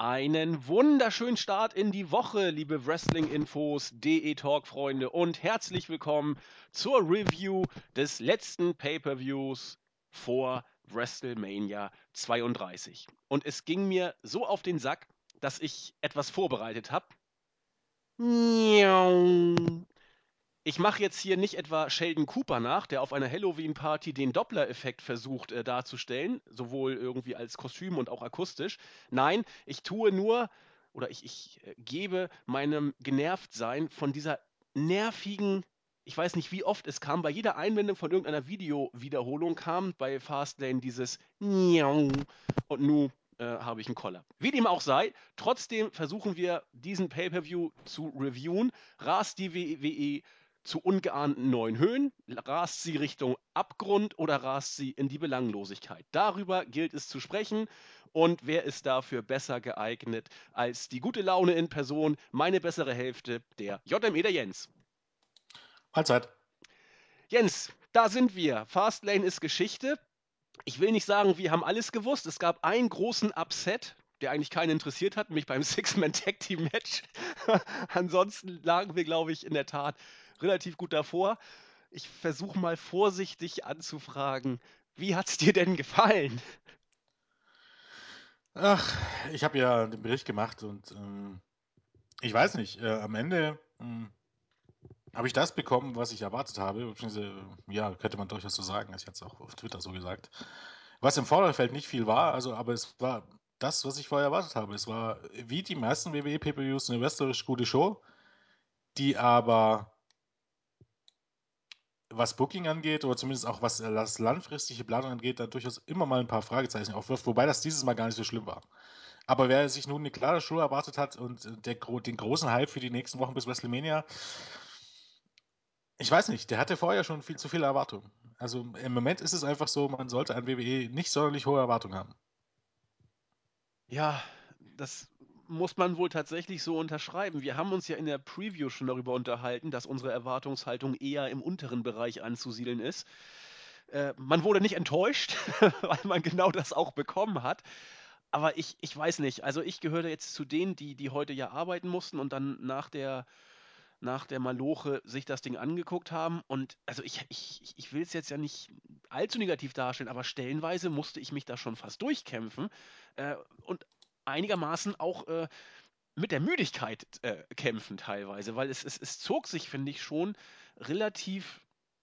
Einen wunderschönen Start in die Woche, liebe Wrestling-Infos, DE-Talk-Freunde und herzlich willkommen zur Review des letzten Pay-Per-Views vor WrestleMania 32. Und es ging mir so auf den Sack, dass ich etwas vorbereitet habe. Ich mache jetzt hier nicht etwa Sheldon Cooper nach, der auf einer Halloween-Party den Doppler-Effekt versucht äh, darzustellen, sowohl irgendwie als Kostüm und auch akustisch. Nein, ich tue nur oder ich, ich äh, gebe meinem Genervtsein von dieser nervigen, ich weiß nicht wie oft es kam, bei jeder Einwendung von irgendeiner Video-Wiederholung kam bei Fastlane dieses und nu äh, habe ich einen Koller. Wie dem auch sei, trotzdem versuchen wir diesen Pay-Per-View zu reviewen. Rast die WWE zu ungeahnten neuen Höhen? Rast sie Richtung Abgrund oder rast sie in die Belanglosigkeit? Darüber gilt es zu sprechen. Und wer ist dafür besser geeignet als die gute Laune in Person, meine bessere Hälfte, der JME der Jens? Mahlzeit. Jens, da sind wir. Fastlane ist Geschichte. Ich will nicht sagen, wir haben alles gewusst. Es gab einen großen Upset, der eigentlich keinen interessiert hat, nämlich beim Six-Man-Tag-Team-Match. Ansonsten lagen wir, glaube ich, in der Tat relativ gut davor. Ich versuche mal vorsichtig anzufragen, wie hat es dir denn gefallen? Ach, ich habe ja den Bericht gemacht und ähm, ich weiß nicht, äh, am Ende ähm, habe ich das bekommen, was ich erwartet habe. Ja, könnte man durchaus so sagen. Ich hatte es auch auf Twitter so gesagt. Was im Vorderfeld nicht viel war, also, aber es war das, was ich vorher erwartet habe. Es war wie die meisten WWE Pay-Per-Views eine wrestlerisch gute Show, die aber was Booking angeht, oder zumindest auch was äh, das langfristige Planung angeht, da durchaus immer mal ein paar Fragezeichen aufwirft, wobei das dieses Mal gar nicht so schlimm war. Aber wer sich nun eine klare Show erwartet hat und äh, der, den großen Hype für die nächsten Wochen bis WrestleMania, ich weiß nicht, der hatte vorher schon viel zu viele Erwartungen. Also im Moment ist es einfach so, man sollte an WWE nicht sonderlich hohe Erwartungen haben. Ja, das muss man wohl tatsächlich so unterschreiben. Wir haben uns ja in der Preview schon darüber unterhalten, dass unsere Erwartungshaltung eher im unteren Bereich anzusiedeln ist. Äh, man wurde nicht enttäuscht, weil man genau das auch bekommen hat. Aber ich, ich weiß nicht, also ich gehöre jetzt zu denen, die, die heute ja arbeiten mussten und dann nach der, nach der Maloche sich das Ding angeguckt haben. Und also ich, ich, ich will es jetzt ja nicht allzu negativ darstellen, aber stellenweise musste ich mich da schon fast durchkämpfen. Äh, und einigermaßen auch äh, mit der Müdigkeit äh, kämpfen teilweise, weil es, es, es zog sich, finde ich, schon relativ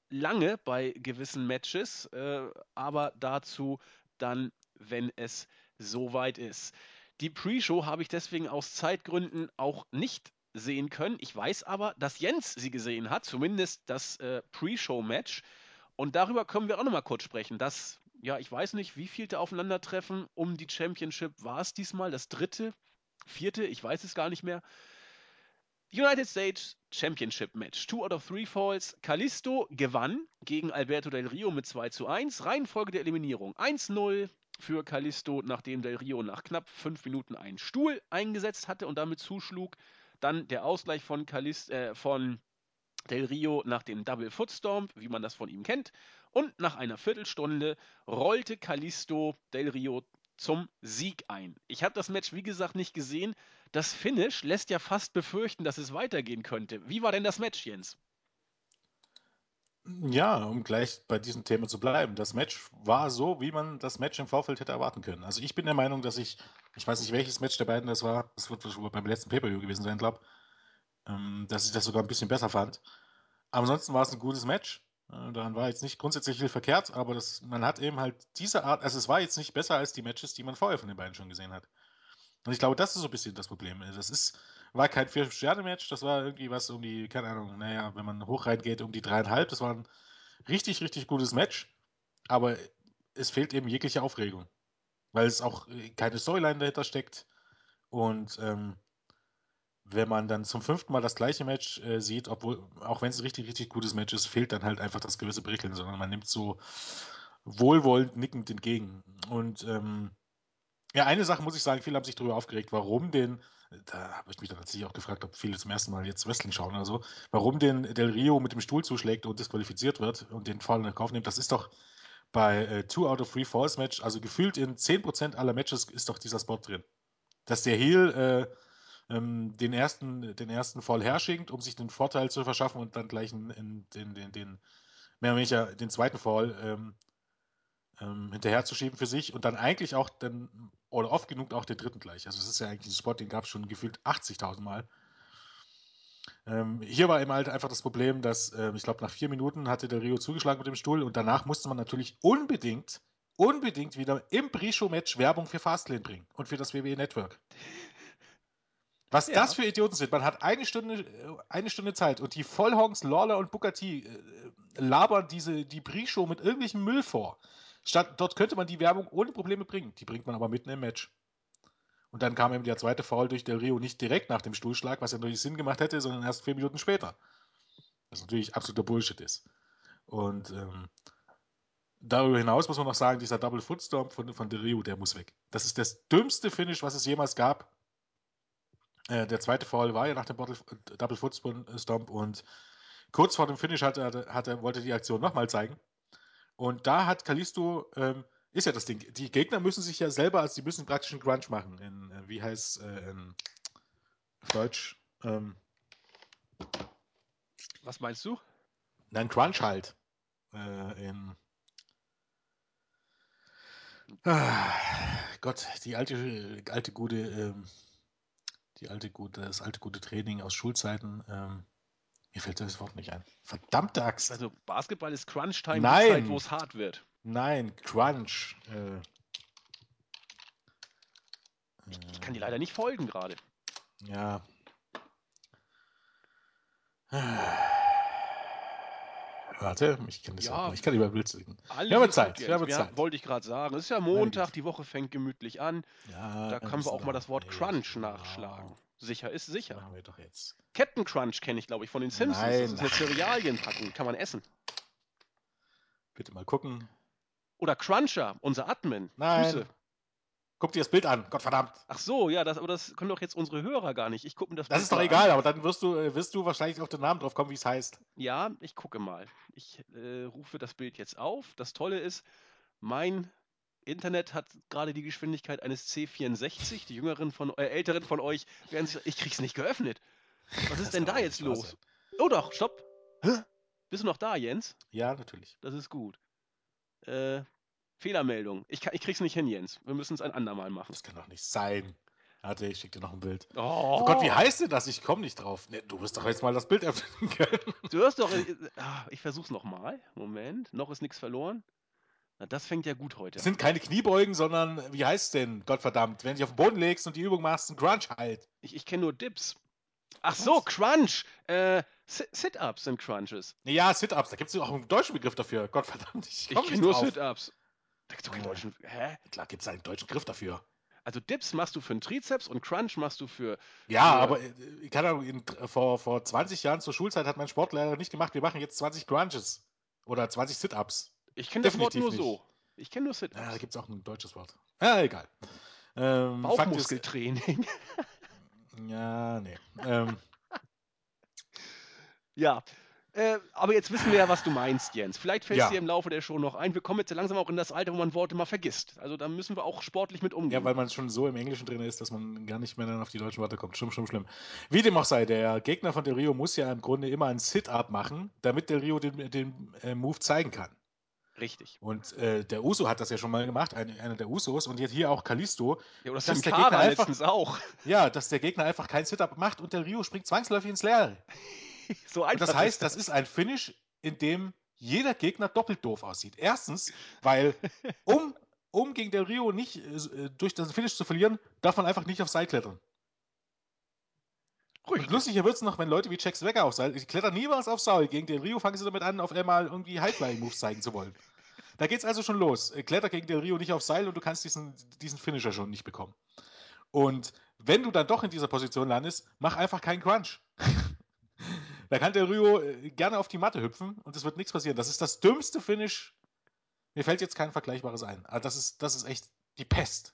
lange bei gewissen Matches, äh, aber dazu dann, wenn es soweit ist. Die Pre-Show habe ich deswegen aus Zeitgründen auch nicht sehen können. Ich weiß aber, dass Jens sie gesehen hat, zumindest das äh, Pre-Show-Match. Und darüber können wir auch nochmal kurz sprechen. Das ja, ich weiß nicht, wie vielte Aufeinandertreffen um die Championship war es diesmal? Das dritte? Vierte? Ich weiß es gar nicht mehr. United States Championship Match. Two out of three Falls. Kalisto gewann gegen Alberto Del Rio mit 2 zu 1. Reihenfolge der Eliminierung 1-0 für Kalisto, nachdem Del Rio nach knapp 5 Minuten einen Stuhl eingesetzt hatte und damit zuschlug. Dann der Ausgleich von, Kalist, äh, von Del Rio nach dem Double Footstorm, wie man das von ihm kennt. Und nach einer Viertelstunde rollte Kalisto Del Rio zum Sieg ein. Ich habe das Match, wie gesagt, nicht gesehen. Das Finish lässt ja fast befürchten, dass es weitergehen könnte. Wie war denn das Match, Jens? Ja, um gleich bei diesem Thema zu bleiben. Das Match war so, wie man das Match im Vorfeld hätte erwarten können. Also ich bin der Meinung, dass ich, ich weiß nicht, welches Match der beiden das war, das wird beim letzten Pay-Per-View gewesen sein, glaube ähm, dass ich das sogar ein bisschen besser fand. Ansonsten war es ein gutes Match. Äh, daran war jetzt nicht grundsätzlich viel verkehrt, aber das, man hat eben halt diese Art, also es war jetzt nicht besser als die Matches, die man vorher von den beiden schon gesehen hat. Und ich glaube, das ist so ein bisschen das Problem. Das ist, war kein Vier-Sterne-Match, das war irgendwie was um die, keine Ahnung, naja, wenn man hoch reingeht, um die dreieinhalb. Das war ein richtig, richtig gutes Match, aber es fehlt eben jegliche Aufregung, weil es auch äh, keine Storyline dahinter steckt und ähm, wenn man dann zum fünften Mal das gleiche Match äh, sieht, obwohl, auch wenn es ein richtig, richtig gutes Match ist, fehlt dann halt einfach das gewisse Prickeln, sondern man nimmt so wohlwollend nickend entgegen. Und ähm, ja, eine Sache muss ich sagen, viele haben sich darüber aufgeregt, warum den, da habe ich mich dann tatsächlich auch gefragt, ob viele zum ersten Mal jetzt Wrestling schauen oder so, warum den Del Rio mit dem Stuhl zuschlägt und disqualifiziert wird und den Fall in Kauf nimmt. Das ist doch bei äh, Two out of Three Falls Match, also gefühlt in 10% aller Matches ist doch dieser Spot drin. dass der Heel äh, ähm, den, ersten, den ersten Fall herschinkt, um sich den Vorteil zu verschaffen und dann gleich in, in, den, den, den, mehr oder weniger den zweiten Fall ähm, ähm, hinterherzuschieben für sich und dann eigentlich auch dann, oder oft genug auch den dritten gleich. Also es ist ja eigentlich ein Spot, den gab es schon gefühlt 80.000 Mal. Ähm, hier war eben halt einfach das Problem, dass äh, ich glaube, nach vier Minuten hatte der Rio zugeschlagen mit dem Stuhl und danach musste man natürlich unbedingt, unbedingt wieder im Pre-Show-Match Werbung für Fastlane bringen und für das WWE Network. Was ja. das für Idioten sind. Man hat eine Stunde, äh, eine Stunde Zeit und die Vollhongs, Lawler und Booker T äh, labern diese, die Pre-Show mit irgendwelchem Müll vor. Statt, dort könnte man die Werbung ohne Probleme bringen. Die bringt man aber mitten im Match. Und dann kam eben der zweite Foul durch Del Rio nicht direkt nach dem Stuhlschlag, was ja natürlich Sinn gemacht hätte, sondern erst vier Minuten später. Was natürlich absoluter Bullshit ist. Und ähm, darüber hinaus muss man noch sagen, dieser Double Foot Stomp von, von Del Rio, der muss weg. Das ist das dümmste Finish, was es jemals gab. Äh, der zweite Foul war ja nach dem Bottle, Double Foot Stomp und kurz vor dem Finish hat er, hat er, wollte die Aktion nochmal zeigen. Und da hat Kalisto ähm, ist ja das Ding. Die Gegner müssen sich ja selber, also die müssen praktisch einen Crunch machen. In, äh, wie heißt äh, in Deutsch? Ähm, Was meinst du? Nein, Crunch halt. Äh, in ah, Gott, die alte, alte gute, ähm, die alte gute, das alte gute Training aus Schulzeiten. Ähm, mir fällt das Wort nicht ein. Verdammte Axt. Also Basketball ist Crunch-Time, die Zeit, wo es hart wird. Nein, Crunch. Äh, ich kann dir leider nicht folgen gerade. Ja. Warte, ich kann das ja. Ich kann über Bild singen. Wir haben Zeit. Wir haben Zeit. Wollte ich gerade sagen. Es ist ja Montag, die Woche fängt gemütlich an. Ja, da können wir auch mal das Wort Crunch genau. nachschlagen. Sicher ist sicher. Machen wir doch jetzt. Captain Crunch kenne ich, glaube ich, von den Simpsons. Nein. Das ist eine Cerealienpackung. Kann man essen. Bitte mal gucken. Oder Cruncher, unser Admin. Nein. Grüße. Guck dir das Bild an, Gottverdammt. Ach so, ja, das, aber das können doch jetzt unsere Hörer gar nicht. Ich gucke mir das Das Bild ist doch egal, an. aber dann wirst du, äh, wirst du wahrscheinlich auf den Namen drauf kommen, wie es heißt. Ja, ich gucke mal. Ich äh, rufe das Bild jetzt auf. Das Tolle ist, mein Internet hat gerade die Geschwindigkeit eines C64. Die jüngeren von, äh, älteren von euch werden sich, ich krieg's nicht geöffnet. Was ist denn da jetzt los? Oh doch, stopp. Hä? Bist du noch da, Jens? Ja, natürlich. Das ist gut. Äh, Fehlermeldung. Ich, kann, ich krieg's nicht hin, Jens. Wir müssen es ein andermal machen. Das kann doch nicht sein. Warte, ich schicke dir noch ein Bild. Oh. oh Gott, wie heißt denn das? Ich komme nicht drauf. Nee, du wirst doch jetzt mal das Bild öffnen können. Du hast doch. Äh, ah, ich versuch's nochmal. Moment. Noch ist nichts verloren. Na, das fängt ja gut heute. Das sind keine Kniebeugen, sondern wie heißt es denn? Gottverdammt. Wenn du dich auf den Boden legst und die Übung machst, ein Crunch halt. Ich, ich kenne nur Dips. Ach Was? so, Crunch. Äh, Sit-Ups sind Crunches. Ja, Sit-Ups. Da gibt es auch einen deutschen Begriff dafür. Gottverdammt. Ich, ich kenne nur Sit-Ups. Da gibt es doch keinen deutschen. Hä? Klar gibt es einen deutschen Begriff dafür. Also Dips machst du für einen Trizeps und Crunch machst du für. Ja, für aber ich kann auch in, vor, vor 20 Jahren zur Schulzeit hat mein Sportlehrer nicht gemacht, wir machen jetzt 20 Crunches. Oder 20 Sit-Ups. Ich kenne das Wort nur nicht. so. Ich kenne nur Sit-Ups. Ja, da gibt es auch ein deutsches Wort. Ja, egal. Ähm, Bauchmuskeltraining. ja, nee. Ähm, ja, äh, aber jetzt wissen wir ja, was du meinst, Jens. Vielleicht fällt es ja. dir im Laufe der Show noch ein. Wir kommen jetzt langsam auch in das Alter, wo man Worte mal vergisst. Also da müssen wir auch sportlich mit umgehen. Ja, weil man schon so im Englischen drin ist, dass man gar nicht mehr dann auf die deutschen Worte kommt. Schlimm, schlimm, schlimm. Wie dem auch sei, der Gegner von Del Rio muss ja im Grunde immer ein Sit-Up machen, damit Del Rio den, den äh, Move zeigen kann. Richtig. Und äh, der Uso hat das ja schon mal gemacht, ein, einer der Usos, und jetzt hier auch Kalisto. Ja, oder dass der Gegner einfach, auch. Ja, dass der Gegner einfach kein Sit-Up macht und Del Rio springt zwangsläufig ins Leere. so einfach. Und das heißt, das ist ein Finish, in dem jeder Gegner doppelt doof aussieht. Erstens, weil um, um gegen Del Rio nicht äh, durch das Finish zu verlieren, darf man einfach nicht auf Seil klettern. Und lustiger wird es noch, wenn Leute wie Jack Swagger auf Seil, die klettern niemals auf Seil. Gegen Del Rio fangen sie damit an, auf einmal irgendwie Highflying-Moves zeigen zu wollen. Da geht es also schon los. Äh, kletter gegen Del Rio nicht auf Seil und du kannst diesen, diesen Finisher schon nicht bekommen. Und wenn du dann doch in dieser Position landest, mach einfach keinen Crunch. Da kann der Rio äh, gerne auf die Matte hüpfen und es wird nichts passieren. Das ist das dümmste Finish. Mir fällt jetzt kein Vergleichbares ein. Aber das ist, das ist echt die Pest.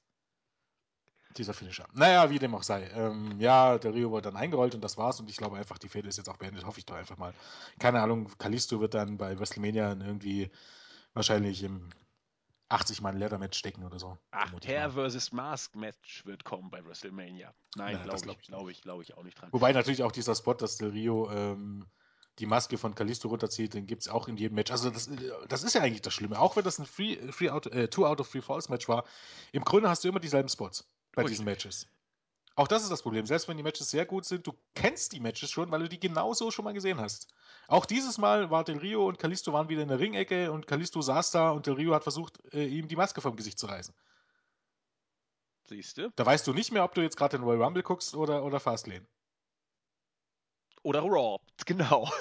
Dieser Finisher. Naja, wie dem auch sei. Ähm, ja, der Rio wurde dann eingerollt und das war's. Und ich glaube einfach, die Fehde ist jetzt auch beendet. Hoffe ich doch einfach mal. Keine Ahnung, Kalisto wird dann bei WrestleMania irgendwie wahrscheinlich im 80 Mal ein Leather-Match stecken oder so. Ach, Hair mal. vs. Mask Match wird kommen bei WrestleMania. Nein, Ja, glaube glaub ich, glaube ich, glaube ich auch nicht dran. Wobei natürlich auch dieser Spot, dass Del Rio ähm, die Maske von Kalisto runterzieht, den gibt es auch in jedem Match. Also das, äh, das ist ja eigentlich das Schlimme. Auch wenn das ein Free, Free out, äh, Two out of Three Falls Match war, im Grunde hast du immer dieselben Spots bei diesen Richtig. Matches. Auch das ist das Problem. Selbst wenn die Matches sehr gut sind, du kennst die Matches schon, weil du die genauso schon mal gesehen hast. Auch dieses Mal war Del Rio und Kalisto waren wieder in der Ringecke und Kalisto saß da und Del Rio hat versucht, äh, ihm die Maske vom Gesicht zu reißen. Siehst du? Da weißt du nicht mehr, ob du jetzt gerade den Royal Rumble guckst oder, oder Fastlane. Oder Raw, genau.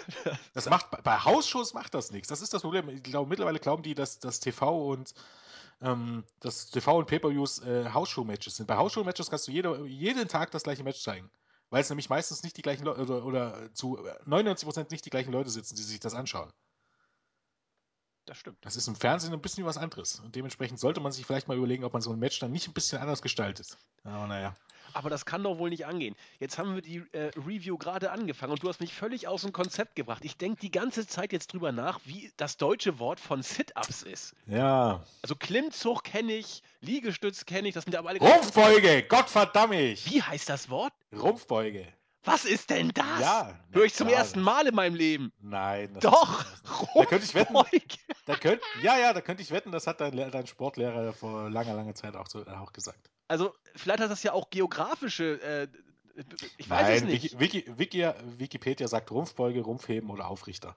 Das macht bei- Hausshows macht das nichts. Das ist das Problem. Ich glaube, mittlerweile glauben die, dass das TV und ähm, das TV und Pay-per-Views äh, Hausshow-Matches sind. Bei Hausshow-Matches kannst du jede, jeden Tag das gleiche Match zeigen. Weil es nämlich meistens nicht die gleichen Leute oder, oder zu 99% nicht die gleichen Leute sitzen, die sich das anschauen. Das stimmt. Das ist im Fernsehen ein bisschen was anderes. Und dementsprechend sollte man sich vielleicht mal überlegen, ob man so ein Match dann nicht ein bisschen anders gestaltet. Aber naja. Aber das kann doch wohl nicht angehen. Jetzt haben wir die äh, Review gerade angefangen und du hast mich völlig aus dem Konzept gebracht. Ich denke die ganze Zeit jetzt drüber nach, wie das deutsche Wort von Sit-Ups ist. Ja. Also Klimmzug kenne ich, Liegestütz kenne ich, das sind ja aber alle. Rumpfbeuge! Gottverdammt! Wie heißt das Wort? Rumpfbeuge. Was ist denn das? Ja. Höre ich zum klar. ersten Mal in meinem Leben. Nein. Doch! ist- Da könnte ich wetten. Da könnt, ja, ja, da könnte ich wetten, das hat dein, dein Sportlehrer vor langer, langer Zeit auch, so, auch gesagt. Also, vielleicht hat das ja auch geografische. Äh, ich weiß es Nein, nicht. Wiki, Wiki, Wiki, Wikipedia sagt Rumpfbeuge, Rumpfheben oder Aufrichter.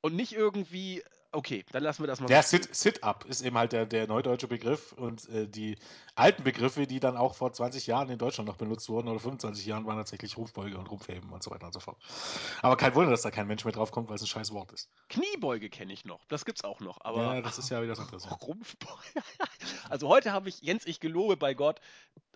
Und nicht irgendwie. Okay, dann lassen wir das mal. Der so. Sit- Sit-Up ist eben halt der, der neudeutsche Begriff und äh, die alten Begriffe, die dann auch vor 20 Jahren in Deutschland noch benutzt wurden oder 25 Jahren, waren tatsächlich Rumpfbeuge und Rumpfheben und so weiter und so fort. Aber kein Wunder, dass da kein Mensch mehr drauf kommt, weil es ein scheiß Wort ist. Kniebeuge kenne ich noch. Das gibt's auch noch. Aber ja, das ist ja wieder was anderes. Rumpfbeuge. Also heute habe ich, Jens, ich gelobe bei Gott,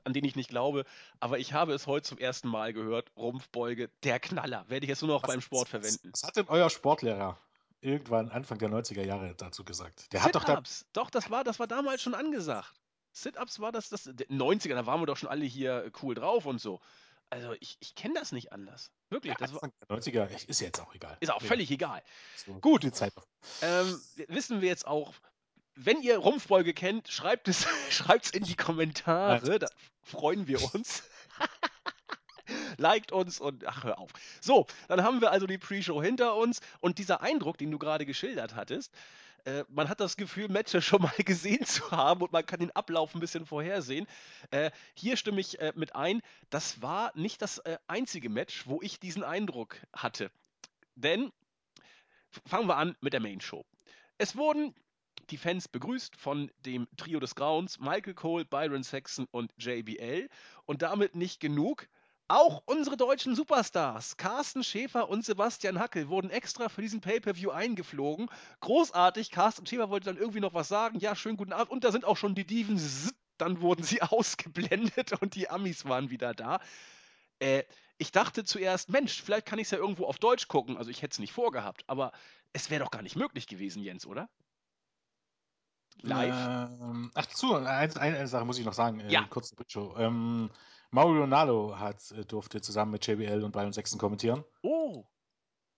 an den ich nicht glaube, aber ich habe es heute zum ersten Mal gehört. Rumpfbeuge, der Knaller. Werde ich jetzt nur noch Was- beim Sport verwenden. Was hat denn euer Sportlehrer irgendwann Anfang der 90er Jahre dazu gesagt? Der hat doch da. Doch, das war, das war damals schon angesagt. Sit-Ups war das, das, der 90er, da waren wir doch schon alle hier äh, cool drauf und so. Also ich, ich kenne das nicht anders. Wirklich, das war, Anfang der 90er, ist jetzt auch egal. ist auch Ja, völlig egal. so Gut. Die Zeit. Ähm, wissen wir jetzt auch, wenn ihr Rumpfbeuge kennt, schreibt es schreibt's in die Kommentare, da freuen wir uns. Liked uns und ach, hör auf. So, dann haben wir also die Pre-Show hinter uns und dieser Eindruck, den du gerade geschildert hattest, äh, man hat das Gefühl, Matches schon mal gesehen zu haben und man kann den Ablauf ein bisschen vorhersehen. Äh, hier stimme ich äh, mit ein, das war nicht das äh, einzige Match, wo ich diesen Eindruck hatte. Denn fangen wir an mit der Main Show. Es wurden die Fans begrüßt von dem Trio des Grauens, Michael Cole, Byron Saxon und JBL. Und damit nicht genug. Auch unsere deutschen Superstars, Carsten Schäfer und Sebastian Hackel, wurden extra für diesen Pay-Per-View eingeflogen. Großartig, Carsten Schäfer wollte dann irgendwie noch was sagen. Ja, schönen guten Abend. Und da sind auch schon die Diven. Zzz. Dann wurden sie ausgeblendet und die Amis waren wieder da. Äh, ich dachte zuerst, Mensch, vielleicht kann ich es ja irgendwo auf Deutsch gucken. Also ich hätte es nicht vorgehabt, aber es wäre doch gar nicht möglich gewesen, Jens, oder? Live? Ähm, ach zu, eine, eine, Sache muss ich noch sagen, äh, Ja. kurz zur Show. Ähm, Mauro Ronaldo hat, äh, durfte zusammen mit JBL und Byron Sexton kommentieren. Oh,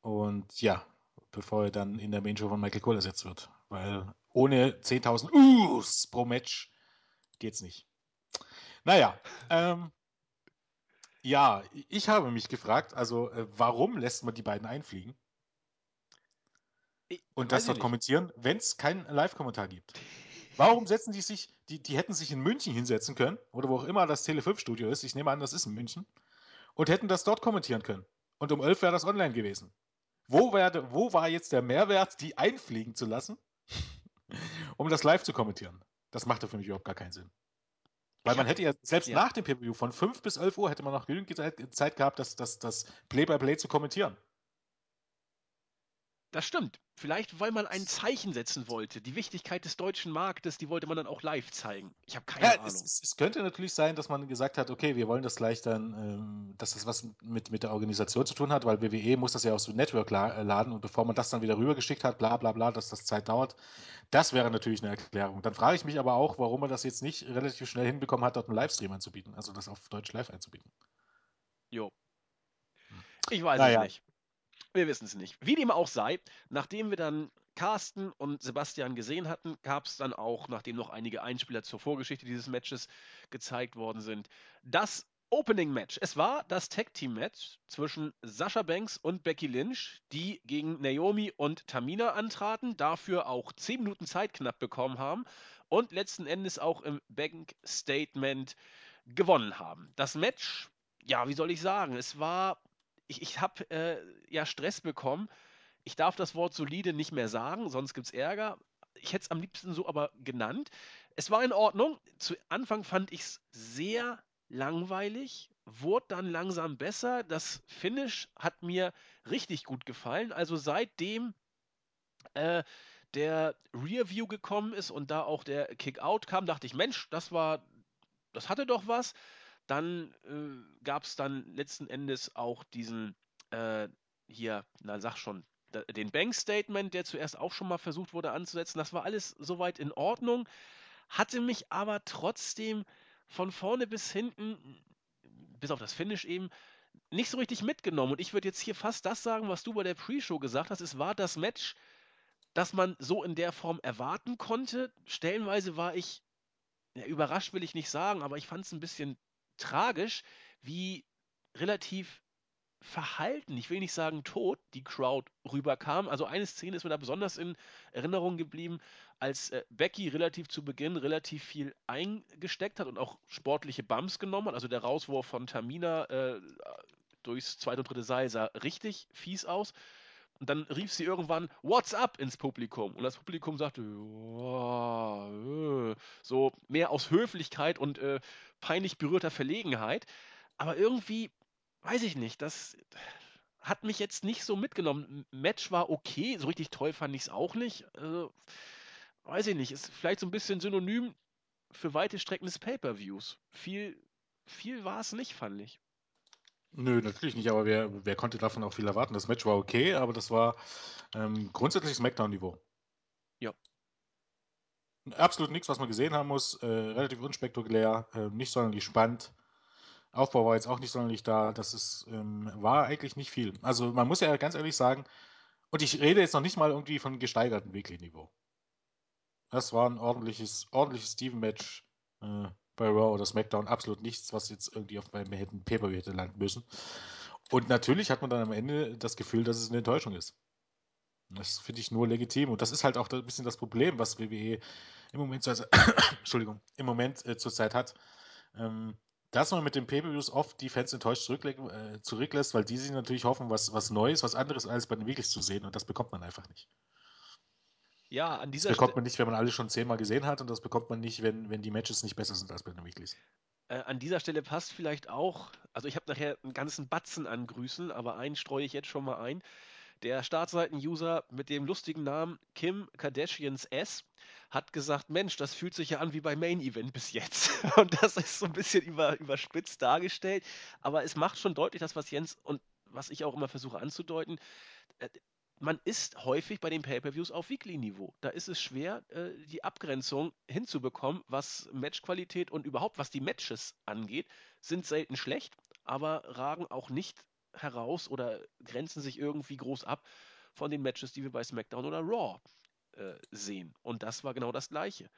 Und ja, bevor er dann in der Main Show von Michael Cole ersetzt wird. Weil ohne 10.000 Us pro Match geht's nicht. Naja, ähm, ja, ich habe mich gefragt, also äh, warum lässt man die beiden einfliegen ich, und das dort kommentieren, wenn es keinen Live-Kommentar gibt? Warum setzen die sich, die, die hätten sich in München hinsetzen können oder wo auch immer das Tele5-Studio ist, ich nehme an, das ist in München, und hätten das dort kommentieren können. Und um 11 wäre das online gewesen. Wo, wär, wo war jetzt der Mehrwert, die einfliegen zu lassen, um das live zu kommentieren? Das machte für mich überhaupt gar keinen Sinn. Weil man hätte ja, selbst ja. nach dem Pay-Per-View von 5 bis 11 Uhr hätte man noch genügend Zeit, Zeit gehabt, das, das, das Play-by-Play zu kommentieren. Das stimmt. Vielleicht, weil man ein Zeichen setzen wollte. Die Wichtigkeit des deutschen Marktes, die wollte man dann auch live zeigen. Ich habe keine Ja, Ahnung. es, es, könnte natürlich sein, dass man gesagt hat, okay, wir wollen das gleich dann, ähm, dass das was mit, mit der Organisation zu tun hat, weil WWE muss das ja aus dem Network la äh, laden und bevor man das dann wieder rübergeschickt hat, bla bla bla, dass das Zeit dauert, das wäre natürlich eine Erklärung. Dann frage ich mich aber auch, warum man das jetzt nicht relativ schnell hinbekommen hat, dort einen Livestream anzubieten, also das auf Deutsch live einzubieten. Jo. Ich weiß Naja. es nicht. Wir wissen es nicht. Wie dem auch sei, nachdem wir dann Carsten und Sebastian gesehen hatten, gab es dann auch, nachdem noch einige Einspieler zur Vorgeschichte dieses Matches gezeigt worden sind, das Opening Match. Es war das Tag Team Match zwischen Sasha Banks und Becky Lynch, die gegen Naomi und Tamina antraten, dafür auch 10 Minuten Zeit knapp bekommen haben und letzten Endes auch im Bank Statement gewonnen haben. Das Match, ja, wie soll ich sagen, es war, ich, ich habe äh, ja Stress bekommen. Ich darf das Wort solide nicht mehr sagen, sonst gibt es Ärger. Ich hätte es am liebsten so aber genannt. Es war in Ordnung. Zu Anfang fand ich es sehr langweilig, wurde dann langsam besser. Das Finish hat mir richtig gut gefallen. Also seitdem äh, der Rearview gekommen ist und da auch der Kick-Out kam, dachte ich, Mensch, das war, das hatte doch was. Dann äh, gab es dann letzten Endes auch diesen, äh, hier, na sag schon, den Bank-Statement, der zuerst auch schon mal versucht wurde anzusetzen. Das war alles soweit in Ordnung, hatte mich aber trotzdem von vorne bis hinten, bis auf das Finish eben, nicht so richtig mitgenommen. Und ich würde jetzt hier fast das sagen, was du bei der Pre-Show gesagt hast. Es war das Match, das man so in der Form erwarten konnte. Stellenweise war ich, ja, überrascht will ich nicht sagen, aber ich fand es ein bisschen tragisch, wie relativ verhalten, ich will nicht sagen tot, die Crowd rüberkam. Also eine Szene ist mir da besonders in Erinnerung geblieben, als äh, Becky relativ zu Beginn relativ viel eingesteckt hat und auch sportliche Bumps genommen hat. Also der Rauswurf von Tamina äh, durchs zweite und dritte Seil sah richtig fies aus. Und dann rief sie irgendwann What's up ins Publikum. Und das Publikum sagte, äh, so mehr aus Höflichkeit und äh, peinlich berührter Verlegenheit. Aber irgendwie weiß ich nicht, das hat mich jetzt nicht so mitgenommen. Match war okay, so richtig toll fand ich es auch nicht. Also, weiß ich nicht, ist vielleicht so ein bisschen synonym für weite Strecken des Pay-Per-Views. Viel, viel war es nicht, fand ich. Nö, natürlich nicht, aber wer, wer konnte davon auch viel erwarten? Das Match war okay, aber das war ähm, grundsätzlich Smackdown-Niveau. Absolut nichts, was man gesehen haben muss. Äh, relativ unspektakulär, äh, nicht sonderlich spannend. Aufbau war jetzt auch nicht sonderlich da. Das ist, ähm, war eigentlich nicht viel. Also man muss ja ganz ehrlich sagen, und ich rede jetzt noch nicht mal irgendwie von gesteigertem Weekly-Niveau. Das war ein ordentliches, ordentliches Steven-Match äh, bei Raw oder SmackDown. Absolut nichts, was jetzt irgendwie auf meinem hätten Paper hätte landen müssen. Und natürlich hat man dann am Ende das Gefühl, dass es eine Enttäuschung ist. Das finde ich nur legitim. Und das ist halt auch ein bisschen das Problem, was WWE im Moment, also, Entschuldigung, im Moment äh, zurzeit hat. Ähm, dass man mit den Pay-Per-Views oft die Fans enttäuscht äh, zurücklässt, weil die sich natürlich hoffen, was, was Neues, was anderes als bei den Weeklies zu sehen und das bekommt man einfach nicht. Ja, an dieser Das bekommt man nicht, wenn man alle schon zehnmal gesehen hat und das bekommt man nicht, wenn, wenn die Matches nicht besser sind als bei den Weeklies. Äh, an dieser Stelle passt vielleicht auch, also ich habe nachher einen ganzen Batzen an Grüßen, aber einen streue ich jetzt schon mal ein. Der Startseiten-User mit dem lustigen Namen Kim Kardashians S hat gesagt, Mensch, das fühlt sich ja an wie beim Main Event bis jetzt. Und das ist so ein bisschen über, überspitzt dargestellt. Aber es macht schon deutlich, das, was Jens und was ich auch immer versuche anzudeuten, äh, man ist häufig bei den Pay-per-Views auf Weekly-Niveau. Da ist es schwer, äh, die Abgrenzung hinzubekommen, was Matchqualität und überhaupt was die Matches angeht, sind selten schlecht, aber ragen auch nicht heraus oder grenzen sich irgendwie groß ab von den Matches, die wir bei SmackDown oder Raw äh, sehen. Und das war genau das Gleiche.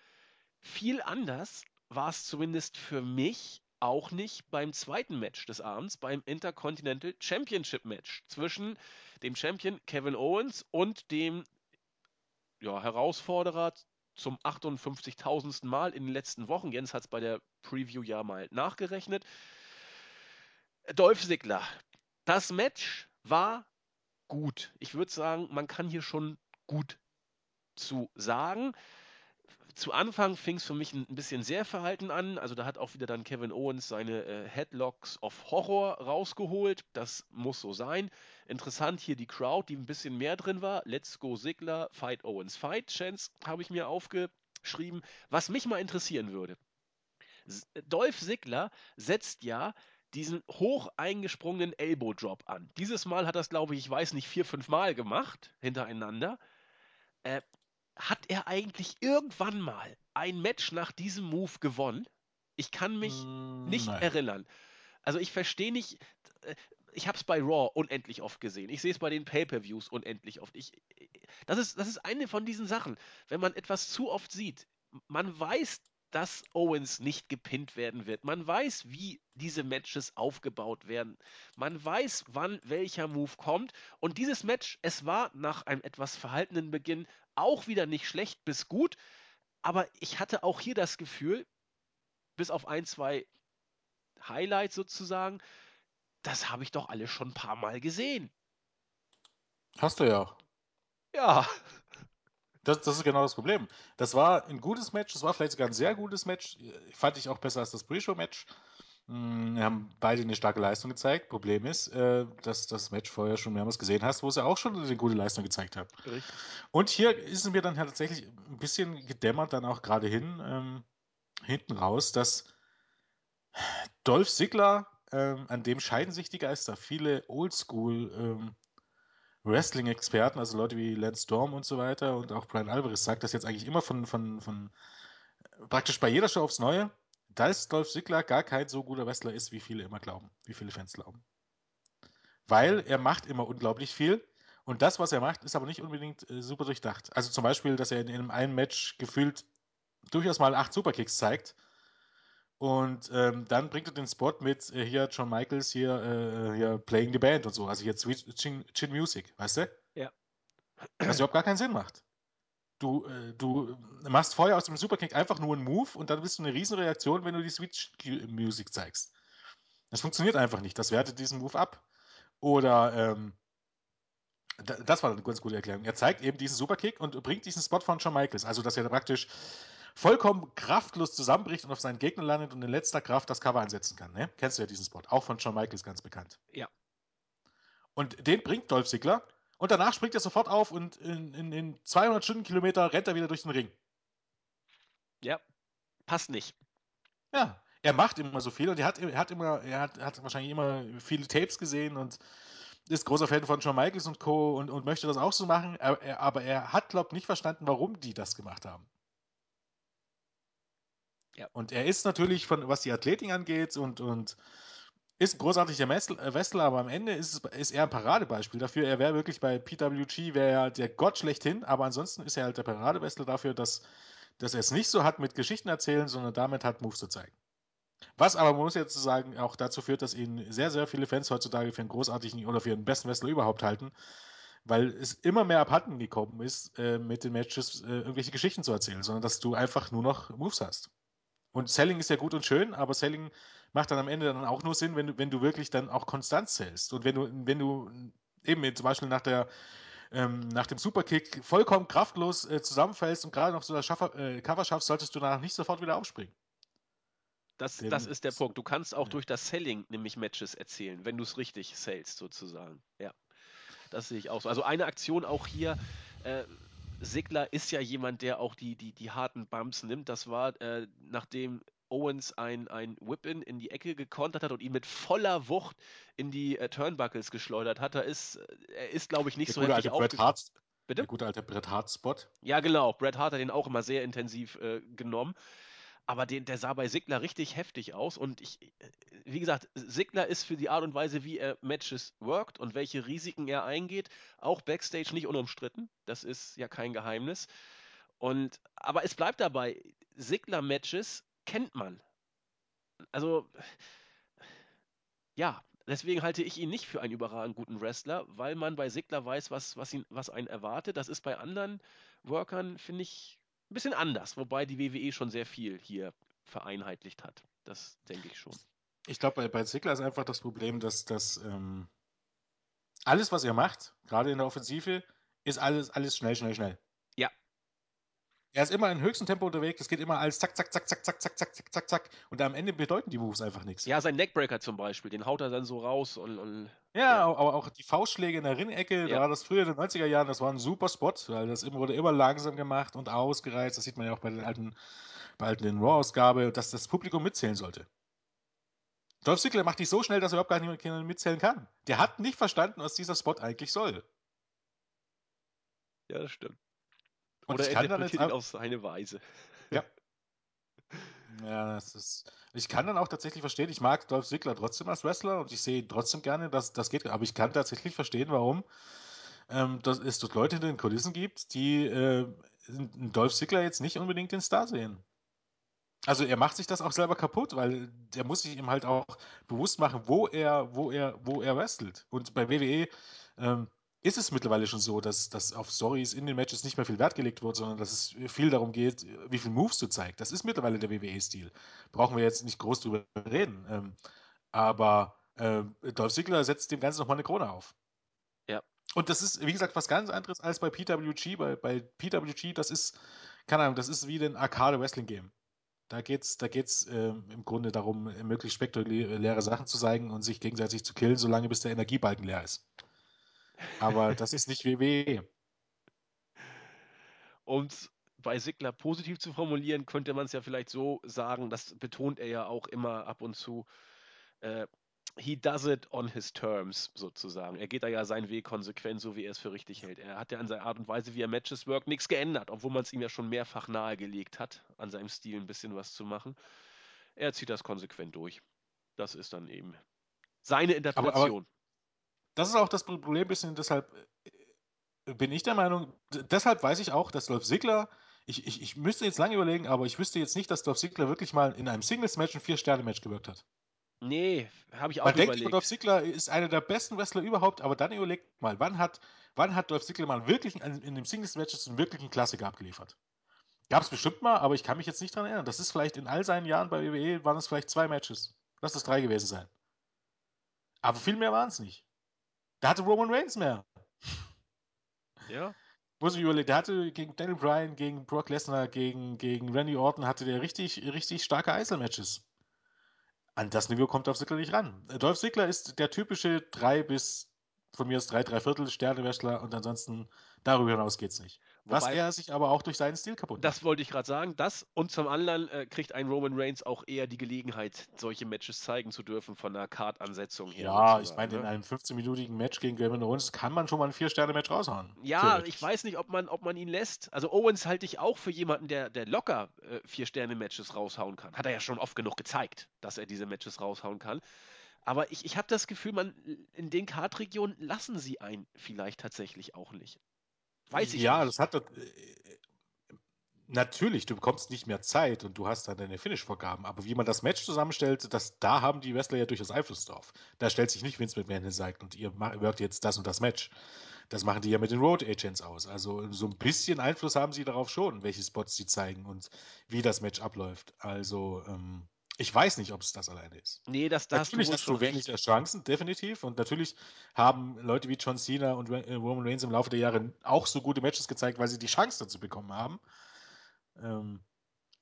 Viel anders war es zumindest für mich auch nicht beim zweiten Match des Abends, beim Intercontinental Championship Match zwischen dem Champion Kevin Owens und dem ja, Herausforderer zum 58.000. Mal in den letzten Wochen. Jens hat es bei der Preview ja mal nachgerechnet. Dolph Ziggler. Das Match war gut. Ich würde sagen, man kann hier schon gut zu sagen. Zu Anfang fing es für mich ein bisschen sehr verhalten an. Also da hat auch wieder dann Kevin Owens seine äh, Headlocks of Horror rausgeholt. Das muss so sein. Interessant hier die Crowd, die ein bisschen mehr drin war. Let's go Sigler, Fight Owens, Fight. Chance habe ich mir aufgeschrieben. Was mich mal interessieren würde. Dolph Sigler setzt ja diesen hoch eingesprungenen Elbow Drop an. Dieses Mal hat es, glaube ich, ich weiß nicht, vier, fünf Mal gemacht hintereinander. Äh, hat er eigentlich irgendwann mal ein Match nach diesem Move gewonnen? Ich kann mich mm, nicht nein. erinnern. Also ich verstehe nicht, äh, ich habe es bei Raw unendlich oft gesehen. Ich sehe es bei den Pay-per-Views unendlich oft. Ich, das ist, das ist eine von diesen Sachen. Wenn man etwas zu oft sieht, man weiß, dass Owens nicht gepinnt werden wird. Man weiß, wie diese Matches aufgebaut werden. Man weiß, wann welcher Move kommt. Und dieses Match, es war nach einem etwas verhaltenen Beginn auch wieder nicht schlecht bis gut. Aber ich hatte auch hier das Gefühl, bis auf ein, zwei Highlights sozusagen, das habe ich doch alle schon ein paar Mal gesehen. Hast du ja. Ja. Das, das ist genau das Problem. Das war ein gutes Match, das war vielleicht sogar ein sehr gutes Match. Fand ich auch besser als das Pre-Show-Match. Hm, wir haben beide eine starke Leistung gezeigt. Problem ist, äh, dass das Match vorher schon mehrmals gesehen hast, wo sie auch schon eine gute Leistung gezeigt haben. Richtig. Und hier ist es mir dann halt tatsächlich ein bisschen gedämmert, dann auch gerade hin, ähm, hinten raus, dass Dolph Ziggler, ähm, an dem scheiden sich die Geister. Viele Oldschool ähm, Wrestling-Experten, also Leute wie Lance Storm und so weiter und auch Brian Alvarez sagt das jetzt eigentlich immer von, von, von praktisch bei jeder Show aufs Neue, dass Dolph Ziggler gar kein so guter Wrestler ist, wie viele immer glauben, wie viele Fans glauben. Weil er macht immer unglaublich viel und das, was er macht, ist aber nicht unbedingt äh, super durchdacht. Also zum Beispiel, dass er in, in einem Match gefühlt durchaus mal acht Superkicks zeigt und ähm, dann bringt er den Spot mit äh, hier John Michaels hier, äh, hier Playing the Band und so. Also hier Chin, Chin Music, weißt du? Ja. Was überhaupt gar keinen Sinn macht. Du, äh, du machst vorher aus dem Superkick einfach nur einen Move und dann bist du eine Riesenreaktion, wenn du die Switch Music zeigst. Das funktioniert einfach nicht. Das wertet diesen Move ab. Oder, ähm, das war eine ganz gute Erklärung. Er zeigt eben diesen Superkick und bringt diesen Spot von John Michaels. Also, dass er praktisch vollkommen kraftlos zusammenbricht und auf seinen Gegner landet und in letzter Kraft das Cover einsetzen kann. Ne? Kennst du ja diesen Spot. Auch von Shawn Michaels ganz bekannt. Ja. Und den bringt Dolph Ziggler. Und danach springt er sofort auf und in, in, in 200 Stundenkilometer rennt er wieder durch den Ring. Ja, passt nicht. Ja, er macht immer so viel und er hat, er hat immer, er hat, hat wahrscheinlich immer viele Tapes gesehen und ist großer Fan von Shawn Michaels und Co. und, und möchte das auch so machen, aber er, aber er hat, glaube ich, nicht verstanden, warum die das gemacht haben. Ja. Und er ist natürlich, von, was die Athletik angeht und, und ist ein großartiger äh, Wrestler, aber am Ende ist, ist er ein Paradebeispiel dafür. Er wäre wirklich bei PWG, wäre er der Gott schlechthin, aber ansonsten ist er halt der Paradewrestler dafür, dass, dass er es nicht so hat mit Geschichten erzählen, sondern damit hat, Moves zu zeigen. Was aber, man muss jetzt sagen, auch dazu führt, dass ihn sehr, sehr viele Fans heutzutage für einen großartigen oder für den besten Wrestler überhaupt halten, weil es immer mehr abhanden gekommen ist, äh, mit den Matches äh, irgendwelche Geschichten zu erzählen, sondern dass du einfach nur noch Moves hast. Und Selling ist ja gut und schön, aber Selling macht dann am Ende dann auch nur Sinn, wenn du, wenn du wirklich dann auch konstant zählst. Und wenn du, wenn du eben zum Beispiel nach der ähm, nach dem Superkick vollkommen kraftlos äh, zusammenfällst und gerade noch so das Schaffer, äh, Cover schaffst, solltest du danach nicht sofort wieder aufspringen. Das, das ist der Punkt. Du kannst auch ja. durch das Selling nämlich Matches erzählen, wenn du es richtig sellst, sozusagen. Ja. Das sehe ich auch so. Also eine Aktion auch hier, äh, Sigler ist ja jemand, der auch die, die, die harten Bumps nimmt. Das war, äh, nachdem Owens ein, ein Whip-In in die Ecke gekontert hat und ihn mit voller Wucht in die äh, Turnbuckles geschleudert hat. Da ist, äh, er ist, glaube ich, nicht der so heftig Hart, Bitte? Der gute alte Bret Hart-Spot. Ja, genau. Bret Hart hat den auch immer sehr intensiv äh, genommen. Aber den, der sah bei Sigler richtig heftig aus. Und ich, äh, wie gesagt, Sigler ist für die Art und Weise, wie er Matches workt und welche Risiken er eingeht, auch backstage nicht unumstritten. Das ist ja kein Geheimnis. Und, aber es bleibt dabei, Sigler-Matches kennt man. Also, ja, deswegen halte ich ihn nicht für einen überragend guten Wrestler, weil man bei Sigler weiß, was, was, ihn, was einen erwartet. Das ist bei anderen Workern, finde ich, ein bisschen anders, wobei die WWE schon sehr viel hier vereinheitlicht hat. Das denke ich schon. Ich glaube, bei, bei Ziggler ist einfach das Problem, dass das ähm, alles, was er macht, gerade in der Offensive, ist alles, alles schnell, schnell, schnell. Er ist immer in höchstem Tempo unterwegs, es geht immer alles zack, zack, zack, zack, zack, zack, zack, zack, zack, zack. Und am Ende bedeuten die Moves einfach nichts. Ja, sein Neckbreaker zum Beispiel, den haut er dann so raus und. und ja, ja, aber auch die Faustschläge in der Rinnecke, ja. da war das früher in den 90er Jahren, das war ein super Spot, weil das wurde immer langsam gemacht und ausgereizt. Das sieht man ja auch bei den alten, bei alten Raw-Ausgabe, dass das Publikum mitzählen sollte. Dolph Ziggler macht dich so schnell, dass er überhaupt gar nicht mehr mitzählen kann. Der hat nicht verstanden, was dieser Spot eigentlich soll. Ja, das stimmt. Und Oder er interpretiert ihn auf seine Weise. Ja. Ja, das ist. Ich kann dann auch tatsächlich verstehen, ich mag Dolph Ziggler trotzdem als Wrestler und ich sehe ihn trotzdem gerne, dass das geht. Aber ich kann tatsächlich verstehen, warum ähm, dass es dort Leute in den Kulissen gibt, die äh, Dolph Ziggler jetzt nicht unbedingt den Star sehen. Also er macht sich das auch selber kaputt, weil der muss sich ihm halt auch bewusst machen, wo er, wo er, wo er wrestelt. Und bei WWE ähm, ist es mittlerweile schon so, dass, dass auf Stories in den Matches nicht mehr viel Wert gelegt wird, sondern dass es viel darum geht, wie viel Moves du zeigst. Das ist mittlerweile der WWE-Stil. Brauchen wir jetzt nicht groß drüber reden. Ähm, aber äh, Dolph Ziggler setzt dem Ganzen nochmal eine Krone auf. Ja. Und das ist, wie gesagt, was ganz anderes als bei PWG. Bei, bei PWG, das ist, keine Ahnung, das ist wie ein Arcade-Wrestling-Game. Da geht es da geht's, äh, im Grunde darum, möglichst spektakuläre Sachen zu zeigen und sich gegenseitig zu killen, solange bis der Energiebalken leer ist. Aber das ist nicht WWE. Um es bei Sigler positiv zu formulieren, könnte man es ja vielleicht so sagen, das betont er ja auch immer ab und zu. Äh, he does it on his terms, sozusagen. Er geht da ja seinen Weg konsequent, so wie er es für richtig hält. Er hat ja an seiner Art und Weise, wie er Matches work, nichts geändert, obwohl man es ihm ja schon mehrfach nahegelegt hat, an seinem Stil ein bisschen was zu machen. Er zieht das konsequent durch. Das ist dann eben seine Interpretation. Aber, aber das ist auch das Problem, bisschen deshalb äh, bin ich der Meinung, deshalb weiß ich auch, dass Dolph Ziggler, ich, ich, ich müsste jetzt lange überlegen, aber ich wüsste jetzt nicht, dass Dolph Ziggler wirklich mal in einem Singles-Match ein Vier-Sterne-Match gewirkt hat. Nee, habe ich auch Man überlegt. denkt, Dolph Ziggler ist einer der besten Wrestler überhaupt, aber dann überlegt mal, wann hat, wann hat Dolph Ziggler mal wirklich in, in dem Singles-Match einen wirklichen Klassiker abgeliefert? Gab es bestimmt mal, aber ich kann mich jetzt nicht daran erinnern. Das ist vielleicht in all seinen Jahren bei WWE, waren es vielleicht zwei Matches. Lass es drei gewesen sein. Aber viel mehr waren es nicht. Da hatte Roman Reigns mehr. Ja. Muss ich überlegen, der hatte gegen Daniel Bryan, gegen Brock Lesnar, gegen, gegen Randy Orton, hatte der richtig, richtig starke Einzelmatches an das Niveau kommt Dolph Ziggler nicht ran. Dolph Ziggler ist der typische drei bis, von mir aus drei, drei Viertel Sternewäschler und ansonsten darüber hinaus geht's nicht. Wobei, Was er sich aber auch durch seinen Stil kaputt Das macht. wollte ich gerade sagen. Das und zum anderen äh, kriegt ein Roman Reigns auch eher die Gelegenheit, solche Matches zeigen zu dürfen von der Card-Ansetzung her. Ja, ich meine, ne? in einem 15-minütigen Match gegen Kevin Owens kann man schon mal ein Vier-Sterne-Match raushauen. Ja, ich weiß nicht, ob man, ob man ihn lässt. Also Owens halte ich auch für jemanden, der, der locker äh, Vier-Sterne-Matches raushauen kann. Hat er ja schon oft genug gezeigt, dass er diese Matches raushauen kann. Aber ich, ich habe das Gefühl, man, in den Card-Regionen lassen sie einen vielleicht tatsächlich auch nicht. Weiß ich ja, nicht. das hat äh, natürlich, du bekommst nicht mehr Zeit und du hast dann deine Finish-Vorgaben, aber wie man das Match zusammenstellt, das, da haben die Wrestler ja durchaus Einfluss drauf. Da stellt sich nicht Vince McMahon hin sagt und ihr wirkt jetzt das und das Match. Das machen die ja mit den Road Agents aus. Also so ein bisschen Einfluss haben sie darauf schon, welche Spots sie zeigen und wie das Match abläuft. Also ähm, ich weiß nicht, ob es das alleine ist. Nee, das, das natürlich hast du, hast du weniger Chancen, definitiv. Und natürlich haben Leute wie John Cena und äh, Roman Reigns im Laufe der Jahre auch so gute Matches gezeigt, weil sie die Chance dazu bekommen haben. Ähm,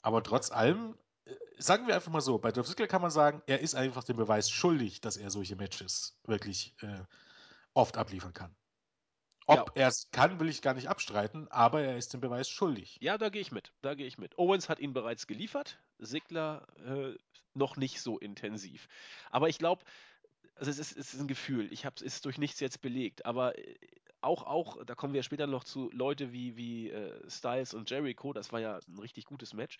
aber trotz allem, äh, sagen wir einfach mal so, bei Dolph Ziggler kann man sagen, er ist einfach den Beweis schuldig, dass er solche Matches wirklich äh, oft abliefern kann. Ob ja. er es kann, will ich gar nicht abstreiten, aber er ist den Beweis schuldig. Ja, da gehe ich mit. Da gehe ich mit. Owens hat ihn bereits geliefert, Sigler äh, noch nicht so intensiv. Aber ich glaube, also es ist, es ist ein Gefühl. Ich habe es durch nichts jetzt belegt, aber äh, auch, auch, da kommen wir später noch zu Leute wie, wie äh, Styles und Jericho, das war ja ein richtig gutes Match.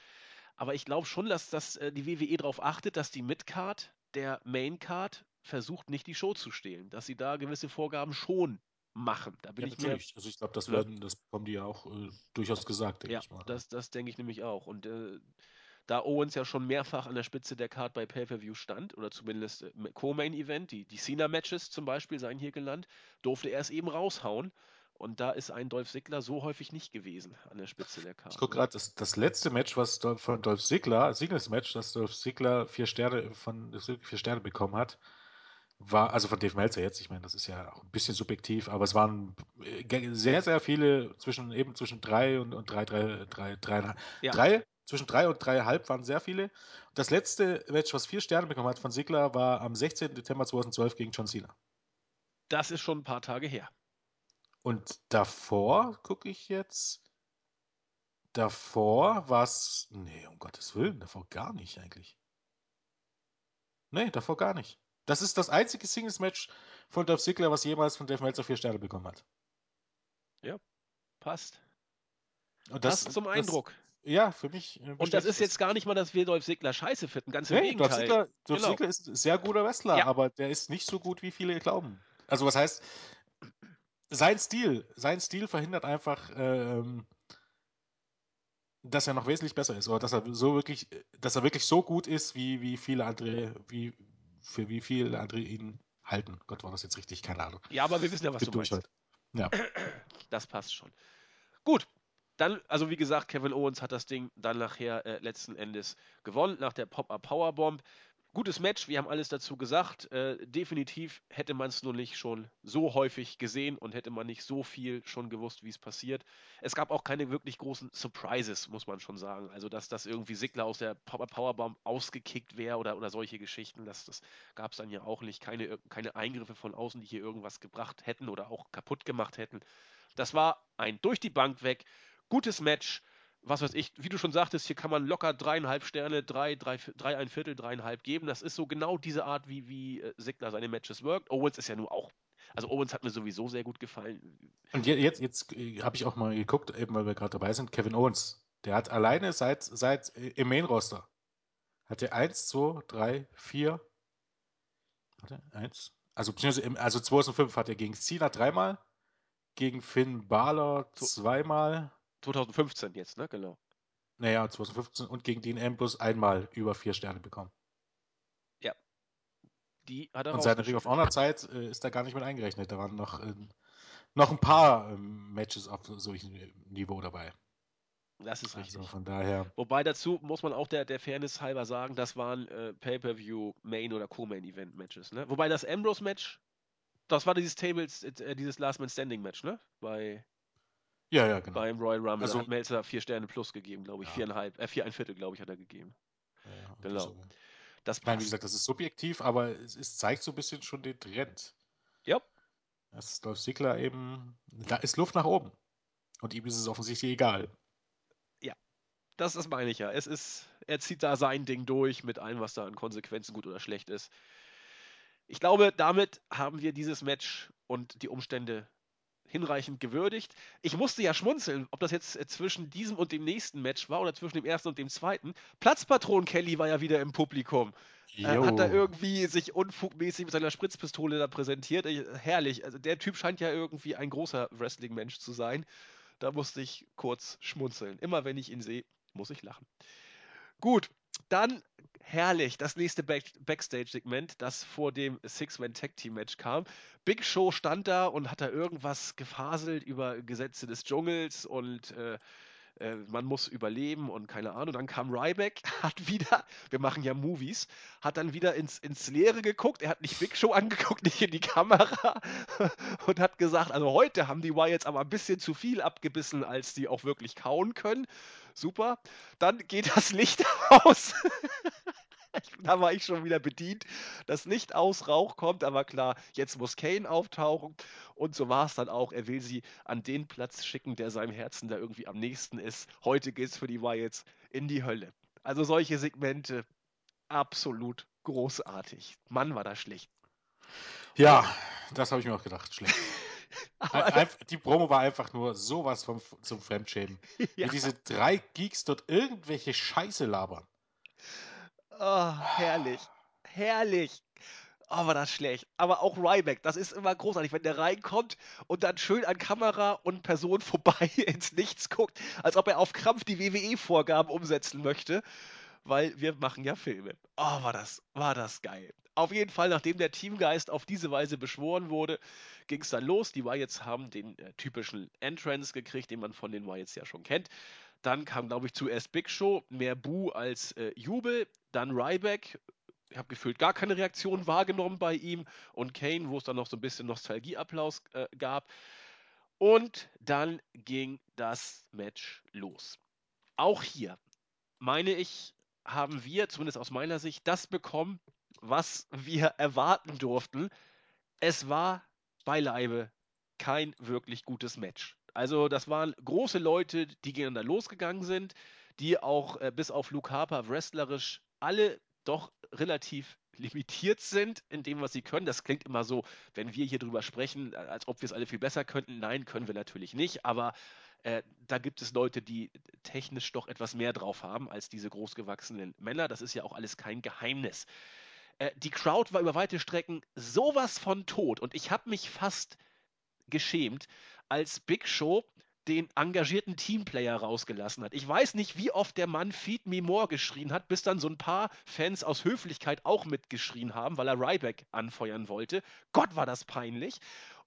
Aber ich glaube schon, dass, dass äh, die WWE darauf achtet, dass die Midcard der Maincard versucht, nicht die Show zu stehlen. Dass sie da gewisse Vorgaben schon machen. Da bin ja, ich natürlich. Mir, also ich glaube, das werden, das bekommen die ja auch äh, durchaus gesagt, denke ja, ich mal. Das, das denke ich nämlich auch. Und äh, da Owens ja schon mehrfach an der Spitze der Card bei Pay-Per-View stand, oder zumindest äh, Co-Main-Event, die, die Cena-Matches zum Beispiel seien hier genannt, durfte er es eben raushauen. Und da ist ein Dolph Ziggler so häufig nicht gewesen an der Spitze der Karte. Ich gucke gerade, das, das letzte Match, was von Dolph Ziggler, Singles-Match, das Dolph Ziggler vier Sterne von vier Sterne bekommen hat, war, also von Dave Meltzer jetzt, ich meine, das ist ja auch ein bisschen subjektiv, aber es waren äh, sehr, sehr viele zwischen eben zwischen drei und, und drei, drei, drei, drei, ja. drei, zwischen drei und dreieinhalb waren sehr viele. Das letzte Match, was vier Sterne bekommen hat von Sigler, war am 16. Dezember 2012 gegen John Cena. Das ist schon ein paar Tage her. Und davor gucke ich jetzt. Davor war es. Nee, um Gottes Willen, davor gar nicht eigentlich. Nee, davor gar nicht. Das ist das einzige Singles-Match von Dolph Ziggler, was jemals von Dave Meltzer vier Sterne bekommen hat. Ja, passt. Und das, passt zum Eindruck. Ja, für mich. Äh, und das ist jetzt gar nicht mal, dass wir Dolph Ziggler scheiße finden, ganz im nee, Gegenteil. Dolph Ziggler, Dolph genau. Ziggler ist ein sehr guter Wrestler, ja. aber der ist nicht so gut, wie viele glauben. Also was heißt, sein Stil, sein Stil verhindert einfach, ähm, dass er noch wesentlich besser ist oder dass er so wirklich, dass er wirklich so gut ist, wie, wie viele andere, wie für wie viele andere ihn halten. Gott, war das jetzt richtig? Keine Ahnung. Ja, aber wir wissen ja, was Bin du meinst. heute. Ja. Das passt schon. Gut, dann, also wie gesagt, Kevin Owens hat das Ding dann nachher äh, letzten Endes gewonnen, nach der Pop-Up Powerbomb. Gutes Match, wir haben alles dazu gesagt. Äh, definitiv hätte man es nur nicht schon so häufig gesehen und hätte man nicht so viel schon gewusst, wie es passiert. Es gab auch keine wirklich großen Surprises, muss man schon sagen. Also, dass das irgendwie Sigler aus der Powerbomb ausgekickt wäre oder, oder solche Geschichten, das, das gab es dann ja auch nicht. Keine, keine Eingriffe von außen, die hier irgendwas gebracht hätten oder auch kaputt gemacht hätten. Das war ein durch die Bank weg gutes Match. Was weiß ich, wie du schon sagtest, hier kann man locker dreieinhalb Sterne, drei, drei, drei ein Viertel, dreieinhalb geben. Das ist so genau diese Art, wie, wie äh, Sigler seine Matches wirkt. Owens ist ja nur auch, also Owens hat mir sowieso sehr gut gefallen. Und je- jetzt, jetzt äh, habe ich auch mal geguckt, eben weil wir gerade dabei sind, Kevin Owens. Der hat alleine seit, seit äh, im Main-Roster hat er 1, 2, 3, 4, warte, 1, also beziehungsweise im, also 2005 hat er gegen Cena dreimal, gegen Finn Balor zweimal, 2015 jetzt, ne? Genau. naja, 2015 und gegen Dean Ambrose einmal über vier Sterne bekommen. Die hat er Und seine Ring of. Honor Zeit äh, ist da gar nicht mit eingerechnet. Da waren noch, äh, noch ein paar ähm, Matches auf solchem Niveau dabei. Das ist richtig. Also von daher, Wobei dazu muss man auch der, der Fairness halber sagen, das waren äh, Pay-Per-View Main- oder Co-Main-Event-Matches, ne? Wobei das Ambrose-Match, das war dieses Tables, äh, dieses Last Man Standing-Match, ne? Bei, ja, ja, genau. beim Royal Rumble. Also- hat Melzer vier Sterne plus gegeben, glaube ich. Ja. Viereinhalb, äh, vier ein Viertel, glaube ich, hat er gegeben. Ja, ja, Genau. so. Das Ich meine, wie gesagt, das ist subjektiv, aber es, es zeigt so ein bisschen schon den Trend. Ja. Das ist Dolph Ziggler eben, da ist Luft nach oben. Und ihm ist es offensichtlich egal. Das, das meine ich ja. Es ist, er zieht da sein Ding durch mit allem, was da an Konsequenzen gut oder schlecht ist. Ich glaube, damit haben wir dieses Match und die Umstände hinreichend gewürdigt. Ich musste ja schmunzeln, ob das jetzt äh, zwischen diesem und dem nächsten Match war oder zwischen dem ersten und dem zweiten. Platzpatron Kelly war ja wieder im Publikum. Äh, hat da irgendwie sich unfugmäßig mit seiner Spritzpistole da präsentiert. Ich, herrlich. Also der Typ scheint ja irgendwie ein großer Wrestling-Mensch zu sein. Da musste ich kurz schmunzeln. Immer wenn ich ihn sehe, muss ich lachen. Gut, dann herrlich. Das nächste Back Backstage-Segment, das vor dem Six-Man-Tag-Team-Match kam. Big Show stand da und hat da irgendwas gefaselt über Gesetze des Dschungels und äh, äh, man muss überleben und keine Ahnung. Dann kam Ryback, hat wieder, wir machen ja Movies, hat dann wieder ins, ins Leere geguckt. Er hat nicht Big Show angeguckt, nicht in die Kamera und hat gesagt, also heute haben die Wyatts aber ein bisschen zu viel abgebissen, als die auch wirklich kauen können. Super. Dann geht das Licht aus. da war ich schon wieder bedient. Das Licht aus, Rauch kommt, aber klar, jetzt muss Kane auftauchen. Und so war es dann auch. Er will sie an den Platz schicken, der seinem Herzen da irgendwie am nächsten ist. Heute geht es für die Wyatts in die Hölle. Also solche Segmente, absolut großartig. Mann, war das schlecht. Ja, das habe ich mir auch gedacht. Schlecht. Die Promo war einfach nur sowas vom, zum Fremdschämen. ja, Wie diese drei Geeks dort irgendwelche Scheiße labern. Oh, herrlich. Herrlich. Oh, war das schlecht. Aber auch Ryback, das ist immer großartig, wenn der reinkommt und dann schön an Kamera und Person vorbei ins Nichts guckt, als ob er auf Krampf die WWE-Vorgaben umsetzen möchte, weil wir machen ja Filme. Oh, war das, war das geil. Auf jeden Fall, nachdem der Teamgeist auf diese Weise beschworen wurde, ging es dann los. Die Wyatts haben den äh, typischen Entrance gekriegt, den man von den Wyatts ja schon kennt. Dann kam, glaube ich, zuerst Big Show, mehr Bu als äh, Jubel. Dann Ryback, ich habe gefühlt gar keine Reaktion wahrgenommen bei ihm und Kane, wo es dann noch so ein bisschen Nostalgieapplaus äh, gab. Und dann ging das Match los. Auch hier, meine ich, haben wir, zumindest aus meiner Sicht, das bekommen, was wir erwarten durften. Es war beileibe kein wirklich gutes Match. Also das waren große Leute, die gegeneinander losgegangen sind, die auch äh, bis auf Luke Harper wrestlerisch alle doch relativ limitiert sind in dem, was sie können. Das klingt immer so, wenn wir hier drüber sprechen, als ob wir es alle viel besser könnten. Nein, können wir natürlich nicht, aber äh, da gibt es Leute, die technisch doch etwas mehr drauf haben als diese großgewachsenen Männer. Das ist ja auch alles kein Geheimnis. Äh, die Crowd war über weite Strecken sowas von tot und ich habe mich fast geschämt, als Big Show den engagierten Teamplayer rausgelassen hat. Ich weiß nicht, wie oft der Mann Feed Me More geschrien hat, bis dann so ein paar Fans aus Höflichkeit auch mitgeschrien haben, weil er Ryback anfeuern wollte. Gott, war das peinlich.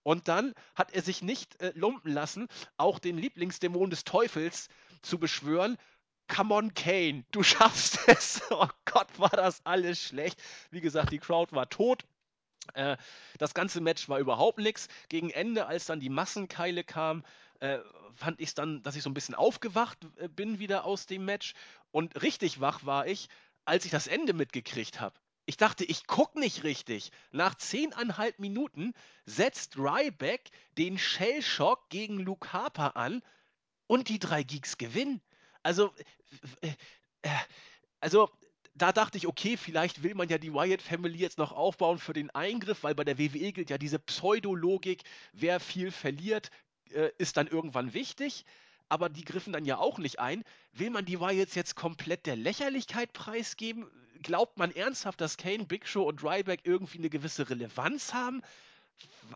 Und dann hat er sich nicht äh, lumpen lassen, auch den Lieblingsdämon des Teufels zu beschwören. Come on, Kane, du schaffst es. Oh Gott, war das alles schlecht. Wie gesagt, die Crowd war tot. Äh, das ganze Match war überhaupt nichts. Gegen Ende, als dann die Massenkeile kamen, äh, fand ich es dann, dass ich so ein bisschen aufgewacht äh, bin wieder aus dem Match. Und richtig wach war ich, als ich das Ende mitgekriegt habe. Ich dachte, ich guck nicht richtig. Nach zehneinhalb Minuten setzt Ryback den Shellshock gegen Luke Harper an und die drei Geeks gewinnen. Also, äh, also da dachte ich, okay, vielleicht will man ja die Wyatt Family jetzt noch aufbauen für den Eingriff, weil bei der WWE gilt ja diese Pseudologik, wer viel verliert, äh, ist dann irgendwann wichtig. Aber die griffen dann ja auch nicht ein. Will man die Wyatts jetzt komplett der Lächerlichkeit preisgeben? Glaubt man ernsthaft, dass Kane, Big Show und Ryback irgendwie eine gewisse Relevanz haben?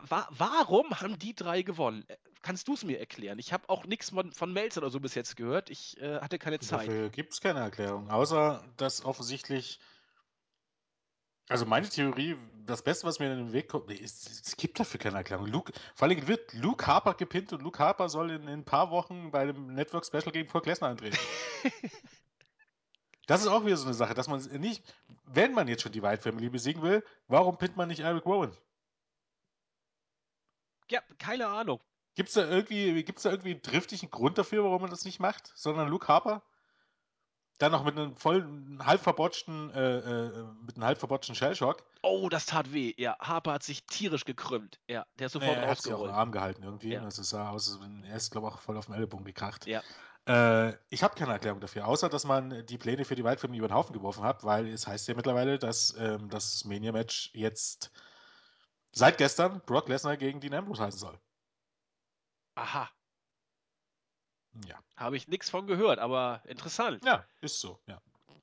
Wa warum haben die drei gewonnen? Äh, kannst du es mir erklären? Ich habe auch nichts von, von Melzer oder so bis jetzt gehört. Ich äh, hatte keine Zeit. Dafür gibt es keine Erklärung, außer dass offensichtlich also meine Theorie, das Beste, was mir in den Weg kommt, nee, es, es gibt dafür keine Erklärung. Luke, vor allem wird Luke Harper gepinnt und Luke Harper soll in, in ein paar Wochen bei dem Network Special gegen Brock Lesnar antreten. das ist auch wieder so eine Sache, dass man nicht, wenn man jetzt schon die White Family besiegen will, warum pinnt man nicht Eric Rowan? Ja, keine Ahnung. Gibt es da irgendwie, gibt's da irgendwie einen driftigen Grund dafür, warum man das nicht macht, sondern Luke Harper? Dann noch mit einem voll halb verbotschten, äh, äh, mit einem halb verbotschten Shellshock. Oh, das tat weh. Ja, Harper hat sich tierisch gekrümmt. Ja, der ist sofort er hat sich auch den Arm gehalten irgendwie. Ja. Also sah aus, er ist, glaube ich, auch voll auf dem Ellbogen gekracht. Ja. Äh, ich habe keine Erklärung dafür, außer dass man die Pläne für die Wildfilme über den Haufen geworfen hat, weil es heißt ja mittlerweile, dass ähm, das Mania-Match jetzt seit gestern Brock Lesnar gegen Dean Ambrose heißen soll. Aha. Ja. Habe ich nichts von gehört, aber interessant. Ja, ist so, ja.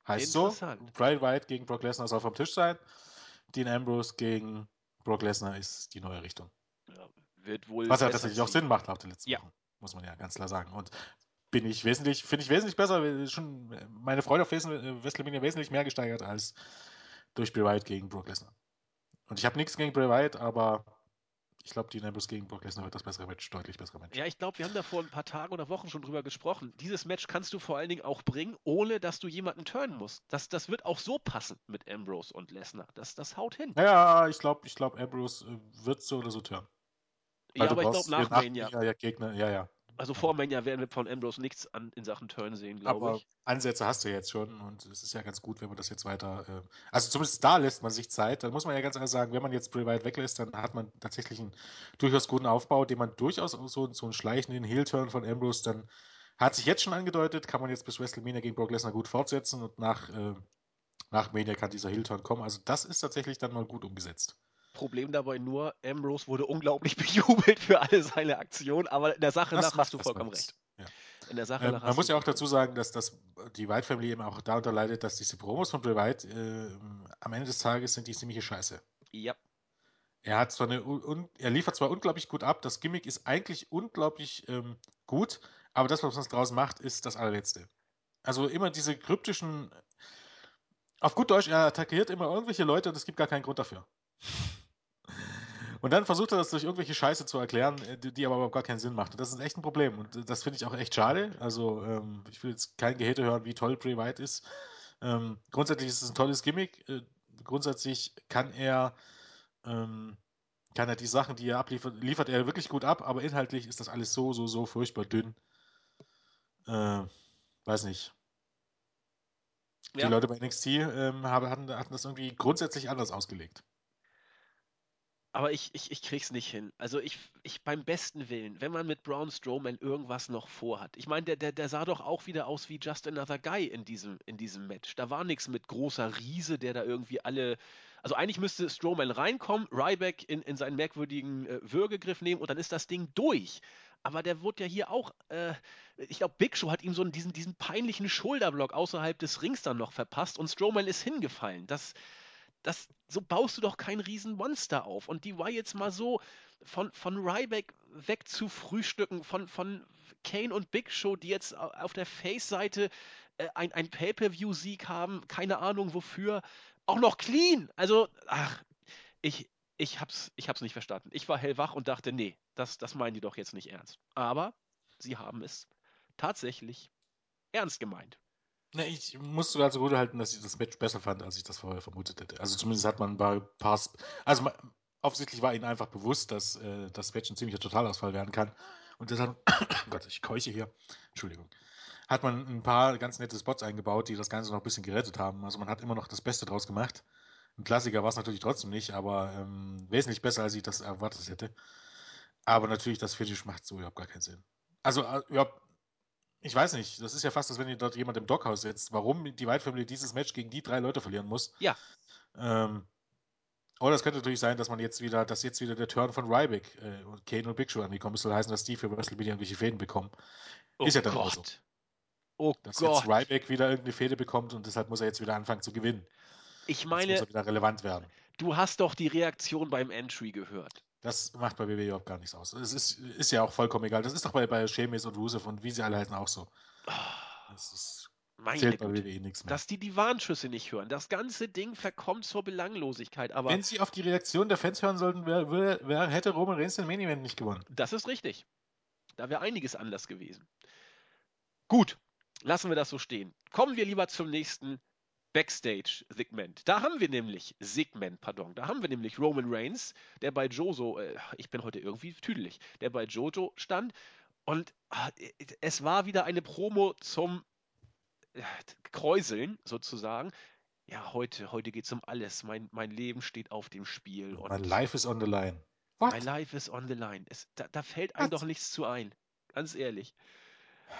Heißt so, Brian White gegen Brock Lesnar soll vom Tisch sein. Dean Ambrose gegen Brock Lesnar ist die neue Richtung. Ja, wird wohl Was ja tatsächlich auch Sinn macht nach den letzten ja. Wochen, muss man ja ganz klar sagen. Und bin ich wesentlich, finde ich wesentlich besser, schon meine Freude auf WrestleMania wesentlich mehr gesteigert als durch Bray Wyatt gegen Brock Lesnar. Und ich habe nichts gegen Bray Wyatt, aber ich glaube, Dean Ambrose gegen Brock Lesnar wird das bessere Match, deutlich bessere Match. Ja, ich glaube, wir haben da vor ein paar Tagen oder Wochen schon drüber gesprochen. Dieses Match kannst du vor allen Dingen auch bringen, ohne dass du jemanden turnen musst. Das, das wird auch so passen mit Ambrose und Lesnar. Das, das haut hin. Ja, ich glaube, ich glaub, Ambrose äh, wird so oder so turnen. ja, aber ich glaube, nach Mania. Ja, ja, Gegner, ja, ja. Also vor Mania werden wir von Ambrose nichts an, in Sachen Turn sehen, glaube ich. Ansätze hast du jetzt schon und es ist ja ganz gut, wenn man das jetzt weiter. Äh, also zumindest da lässt man sich Zeit. Dann muss man ja ganz ehrlich sagen, wenn man jetzt Bray Wyatt weglässt, dann hat man tatsächlich einen durchaus guten Aufbau, den man durchaus so, so einen schleichenden Heel-Turn von Ambrose dann hat sich jetzt schon angedeutet, kann man jetzt bis WrestleMania gegen Brock Lesnar gut fortsetzen und nach, äh, nach Mania kann dieser Heel-Turn kommen. Also das ist tatsächlich dann mal gut umgesetzt. Problem dabei nur, Ambrose wurde unglaublich bejubelt für alle seine Aktionen, aber in der Sache das nach hast du vollkommen recht. Ja. In der Sache ähm, nach man muss ja auch dazu sagen, dass das, die White Family eben auch darunter leidet, dass diese Promos von Bray White äh, am Ende des Tages sind die ziemliche Scheiße. Ja. Er hat zwar eine, un, er liefert zwar unglaublich gut ab, das Gimmick ist eigentlich unglaublich ähm, gut, aber das, was man draus macht, ist das allerletzte. Also immer diese kryptischen, auf gut Deutsch, er attackiert immer irgendwelche Leute und es gibt gar keinen Grund dafür. Und dann versucht er das durch irgendwelche Scheiße zu erklären, äh, die, aber überhaupt gar keinen Sinn macht. Und das ist echt ein Problem. Und äh, das finde ich auch echt schade. Also, ähm, ich will jetzt kein Gehete hören, wie toll Bray White ist. Ähm, grundsätzlich ist es ein tolles Gimmick. Äh, grundsätzlich kann er, ähm, kann er die Sachen, die er abliefert, liefert er wirklich gut ab, aber inhaltlich ist das alles so, so, so furchtbar dünn. Äh, weiß nicht. Die ja. Leute bei NXT ähm, haben, hatten, hatten das irgendwie grundsätzlich anders ausgelegt. Aber ich, ich, ich krieg's nicht hin. Also ich, ich beim besten Willen, wenn man mit Braun Strowman irgendwas noch vorhat. Ich meine, der, der, der sah doch auch wieder aus wie Just Another Guy in diesem, in diesem Match. Da war nichts mit großer Riese, der da irgendwie alle. Also eigentlich müsste Strowman reinkommen, Ryback in, in seinen merkwürdigen äh, Würgegriff nehmen und dann ist das Ding durch. Aber der wurde ja hier auch, äh, ich glaube, Big Show hat ihm so diesen, diesen peinlichen Schulterblock außerhalb des Rings dann noch verpasst und Strowman ist hingefallen. Das, das, so baust du doch kein Riesenmonster auf. Und die war jetzt mal so von, von Ryback wegzufrühstücken von, von Kane und Big Show, die jetzt auf der Face-Seite äh, ein, ein Pay-Per-View-Sieg haben, keine Ahnung wofür, auch noch clean. Also, ach, ich, ich hab's, ich hab's nicht verstanden. Ich war hellwach und dachte, nee, das, das meinen die doch jetzt nicht ernst. Aber sie haben es tatsächlich ernst gemeint. Ne, ich muss sogar zugute halten, dass ich das Match besser fand, als ich das vorher vermutet hätte. Also zumindest hat man bei Pass. Also man, offensichtlich war ihnen einfach bewusst, dass äh, das Match ein ziemlicher Totalausfall werden kann. Und deshalb, Gott, ich keuche hier. Entschuldigung. Hat man ein paar ganz nette Spots eingebaut, die das Ganze noch ein bisschen gerettet haben. Also man hat immer noch das Beste draus gemacht. Ein Klassiker war es natürlich trotzdem nicht, aber ähm, wesentlich besser, als ich das erwartet hätte. Aber natürlich, das Finish macht so überhaupt gar keinen Sinn. Also, äh, überhaupt ich weiß nicht, das ist ja fast, als wenn ihr dort jemand im Dockhaus sitzt. Warum die White Family dieses Match gegen die drei Leute verlieren muss. Ja. Ähm, oder es könnte natürlich sein, dass man jetzt wieder, dass jetzt wieder der Turn von Ryback äh, und Kane und Big Show angekommen ist. Soll heißen, dass die für WrestleMania irgendwelche Fäden bekommen. Oh ist ja dann Gott. auch so. Oh Dass Gott. jetzt Ryback wieder irgendeine Fäde bekommt und deshalb muss er jetzt wieder anfangen zu gewinnen. Ich meine, muss er wieder relevant werden. du hast doch die Reaktion beim Entry gehört. Das macht bei WWE überhaupt gar nichts aus. Es ist, ist ja auch vollkommen egal. Das ist doch bei, bei Sheamus und Rusev und wie sie alle heißen auch so. Das ist, Meine zählt bei. WWE nichts mehr. Dass die die Warnschüsse nicht hören. Das ganze Ding verkommt zur Belanglosigkeit. Aber Wenn sie auf die Reaktion der Fans hören sollten, wär, wär, wär, hätte Roman Reigns den Main Event nicht gewonnen. das ist richtig. Da wäre einiges anders gewesen. Gut, lassen wir das so stehen. Kommen wir lieber zum nächsten Backstage-Segment. Da haben wir nämlich, Segment, pardon, da haben wir nämlich Roman Reigns, der bei Jojo, äh, ich bin heute irgendwie tüdelig, der bei Jojo stand und ah, es war wieder eine Promo zum äh, Kräuseln sozusagen. Ja, heute, heute geht es um alles. Mein, mein Leben steht auf dem Spiel. Und My life is on the line. What? My life is on the line. Es, da, da fällt einem Was? doch nichts zu ein. Ganz ehrlich.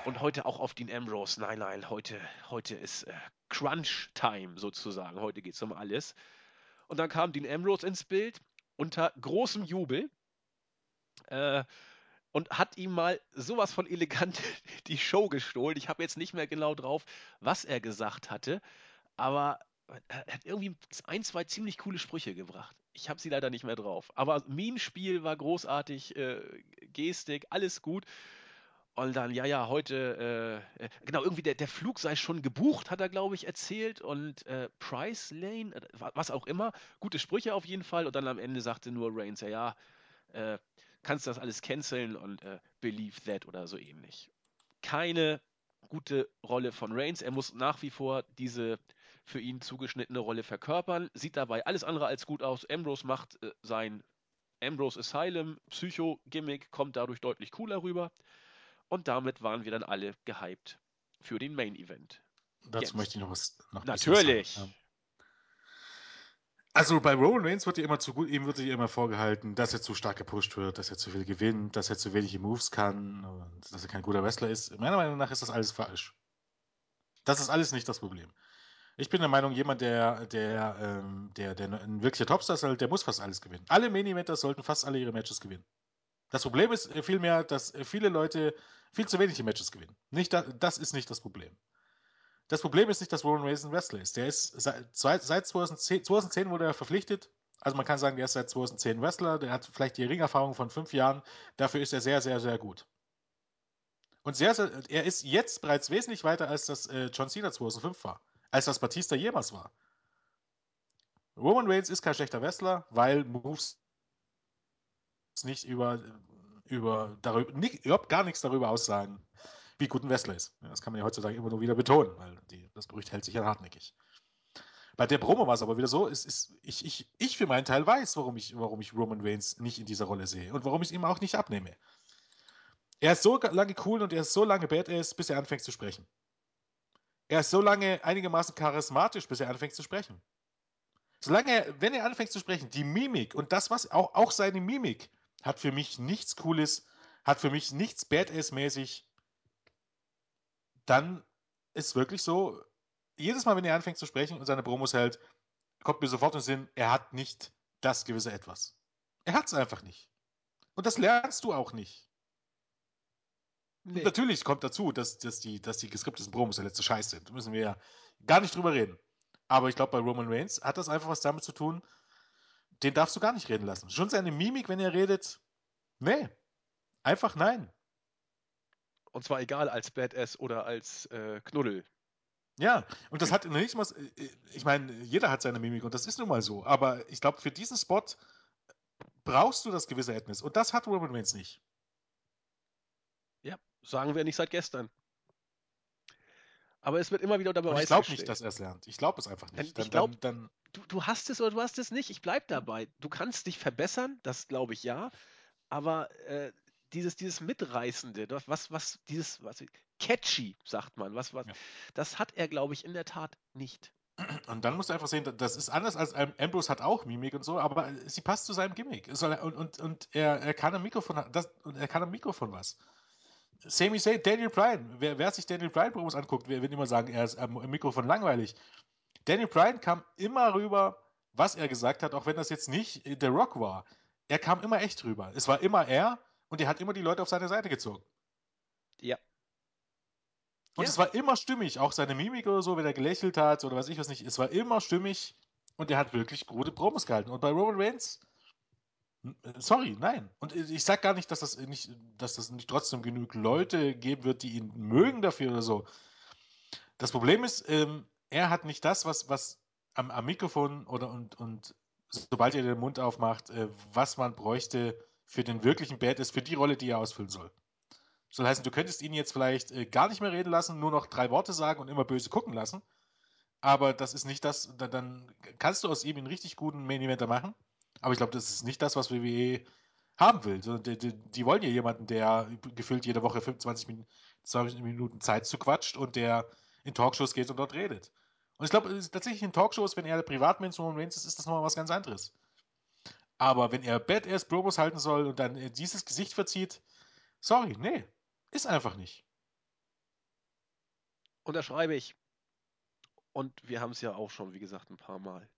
Und heute auch auf Dean Ambrose. Nein, nein, heute, heute ist äh, Crunch Time sozusagen. Heute geht es um alles. Und dann kam Dean Ambrose ins Bild unter großem Jubel äh, und hat ihm mal sowas von elegant die Show gestohlen. Ich habe jetzt nicht mehr genau drauf, was er gesagt hatte, aber er hat irgendwie ein, zwei ziemlich coole Sprüche gebracht. Ich habe sie leider nicht mehr drauf. Aber Minenspiel war großartig, äh, Gestik, alles gut. Und dann, ja, ja, heute, äh, äh, genau, irgendwie der, der Flug sei schon gebucht, hat er, glaube ich, erzählt. Und äh, Price Lane, äh, wa- was auch immer, gute Sprüche auf jeden Fall. Und dann am Ende sagte nur Reigns, ja, ja, äh, kannst das alles canceln und believe that oder so ähnlich. Keine gute Rolle von Reigns. Er muss nach wie vor diese für ihn zugeschnittene Rolle verkörpern. Sieht dabei alles andere als gut aus. Ambrose macht sein Ambrose Asylum Psycho-Gimmick, kommt dadurch deutlich cooler rüber. Und damit waren wir dann alle gehypt für den Main Event. Dazu Jetzt. möchte ich noch was. Noch Natürlich. sagen. Also bei Roman Reigns wird ja immer zu gut, ihm wird ja immer vorgehalten, dass er zu stark gepusht wird, dass er zu viel gewinnt, dass er zu wenige Moves kann und dass er kein guter Wrestler ist. Meiner Meinung nach ist das alles falsch. Das ist alles nicht das Problem. Ich bin der Meinung, jemand, der, der, ähm, der, der ein wirklicher Topstar ist, der muss fast alles gewinnen. Alle Main-Eventers sollten fast alle ihre Matches gewinnen. Das Problem ist äh, vielmehr, dass äh, viele Leute viel zu wenig Matches gewinnen. Nicht da, das ist nicht das Problem. Das Problem ist nicht, dass Roman Reigns ein Wrestler ist. Der ist seit, seit 2010, 2010 wurde er verpflichtet. Also man kann sagen, der ist seit 2010 Wrestler. Der hat vielleicht die Ringerfahrung von fünf Jahren. Dafür ist er sehr, sehr, sehr gut. Und sehr, sehr, er ist jetzt bereits wesentlich weiter, als das äh, John Cena 2005 war. Als das Batista jemals war. Roman Reigns ist kein schlechter Wrestler, weil Moves nicht über, über darüber, nicht, überhaupt gar nichts darüber aussagen, wie gut ein Wrestler ist. Das kann man ja heutzutage immer nur wieder betonen, weil die, das Gerücht hält sich ja hartnäckig. Bei der Promo war es aber wieder so, es ist, ich, ich, ich für meinen Teil weiß, warum ich, warum ich Roman Reigns nicht in dieser Rolle sehe und warum ich es ihm auch nicht abnehme. Er ist so lange cool und er ist so lange badass, bis er anfängt zu sprechen. Er ist so lange einigermaßen charismatisch, bis er anfängt zu sprechen. Solange er, wenn er anfängt zu sprechen, die Mimik und das, was auch, auch seine Mimik, hat für mich nichts Cooles, hat für mich nichts Badass-mäßig, dann ist wirklich so, jedes Mal, wenn er anfängt zu sprechen und seine Promos hält, kommt mir sofort in den Sinn, er hat nicht das gewisse Etwas. Er hat es einfach nicht. Und das lernst du auch nicht. Nee. Natürlich kommt dazu, dass, dass, die, dass die geskripteten Promos der letzte Scheiß sind. Da müssen wir ja gar nicht drüber reden. Aber ich glaube, bei Roman Reigns hat das einfach was damit zu tun, den darfst du gar nicht reden lassen. Schon seine Mimik, wenn er redet, nee. Einfach nein. Und zwar egal als Badass oder als äh, Knuddel. Ja, und das hat nicht mal, äh, ich meine, jeder hat seine Mimik und das ist nun mal so, aber ich glaube, für diesen Spot brauchst du das gewisse Edness und das hat Roman Reigns nicht. Ja, sagen wir nicht seit gestern. Aber es wird immer wieder unter Beweis Und ich glaube nicht, dass er es lernt. Ich glaube es einfach nicht. Ich Dann, glaub- dann, dann, du, du hast es oder du hast es nicht. Ich bleib dabei. Du kannst dich verbessern, das glaube ich ja. Aber äh, dieses, dieses Mitreißende, was, was, dieses, was, catchy, sagt man, was, was, Ja. das hat er, glaube ich, in der Tat nicht. und dann musst du einfach sehen, das ist anders als ähm, Ambrose hat auch Mimik und so, aber sie passt zu seinem Gimmick. Und, und, und er, er kann am Mikrofon das, und er kann am Mikrofon was. Sami Zayn, Daniel Bryan. Wer, wer sich Daniel Bryan Promos anguckt, wird immer sagen, er ist am Mikrofon langweilig. Daniel Bryan kam immer rüber, was er gesagt hat, auch wenn das jetzt nicht The Rock war. Er kam immer echt rüber. Es war immer er und er hat immer die Leute auf seine Seite gezogen. Ja. Und Ja. es war immer stimmig, auch seine Mimik oder so, wenn er gelächelt hat oder was ich was nicht. Es war immer stimmig und er hat wirklich gute Promos gehalten. Und bei Roman Reigns, sorry, nein. Und ich ich sag gar nicht, dass das nicht, dass das nicht trotzdem genug Leute geben wird, die ihn mögen dafür oder so. Das Problem ist, ähm, er hat nicht das, was, was am, am Mikrofon oder und, und sobald er den Mund aufmacht, äh, was man bräuchte für den wirklichen Badass, für die Rolle, die er ausfüllen soll. Soll heißen, du könntest ihn jetzt vielleicht äh, gar nicht mehr reden lassen, nur noch drei Worte sagen und immer böse gucken lassen. Aber das ist nicht das, da- dann kannst du aus ihm einen richtig guten Main Eventer machen. Aber ich glaube, das ist nicht das, was WWE haben will. Die, die, die wollen ja jemanden, der gefühlt jede Woche 25 Minuten, 20 Minuten Zeit zu quatscht und der in Talkshows geht und dort redet. Und ich glaube, tatsächlich in Talkshows, wenn er der Privatmensch Roman Reigns ist, ist das nochmal was ganz anderes. Aber wenn er Badass Promos halten soll und dann äh, dieses Gesicht verzieht, sorry, nee, ist einfach nicht. Unterschreibe ich. Und wir haben es ja auch schon, wie gesagt, ein paar Mal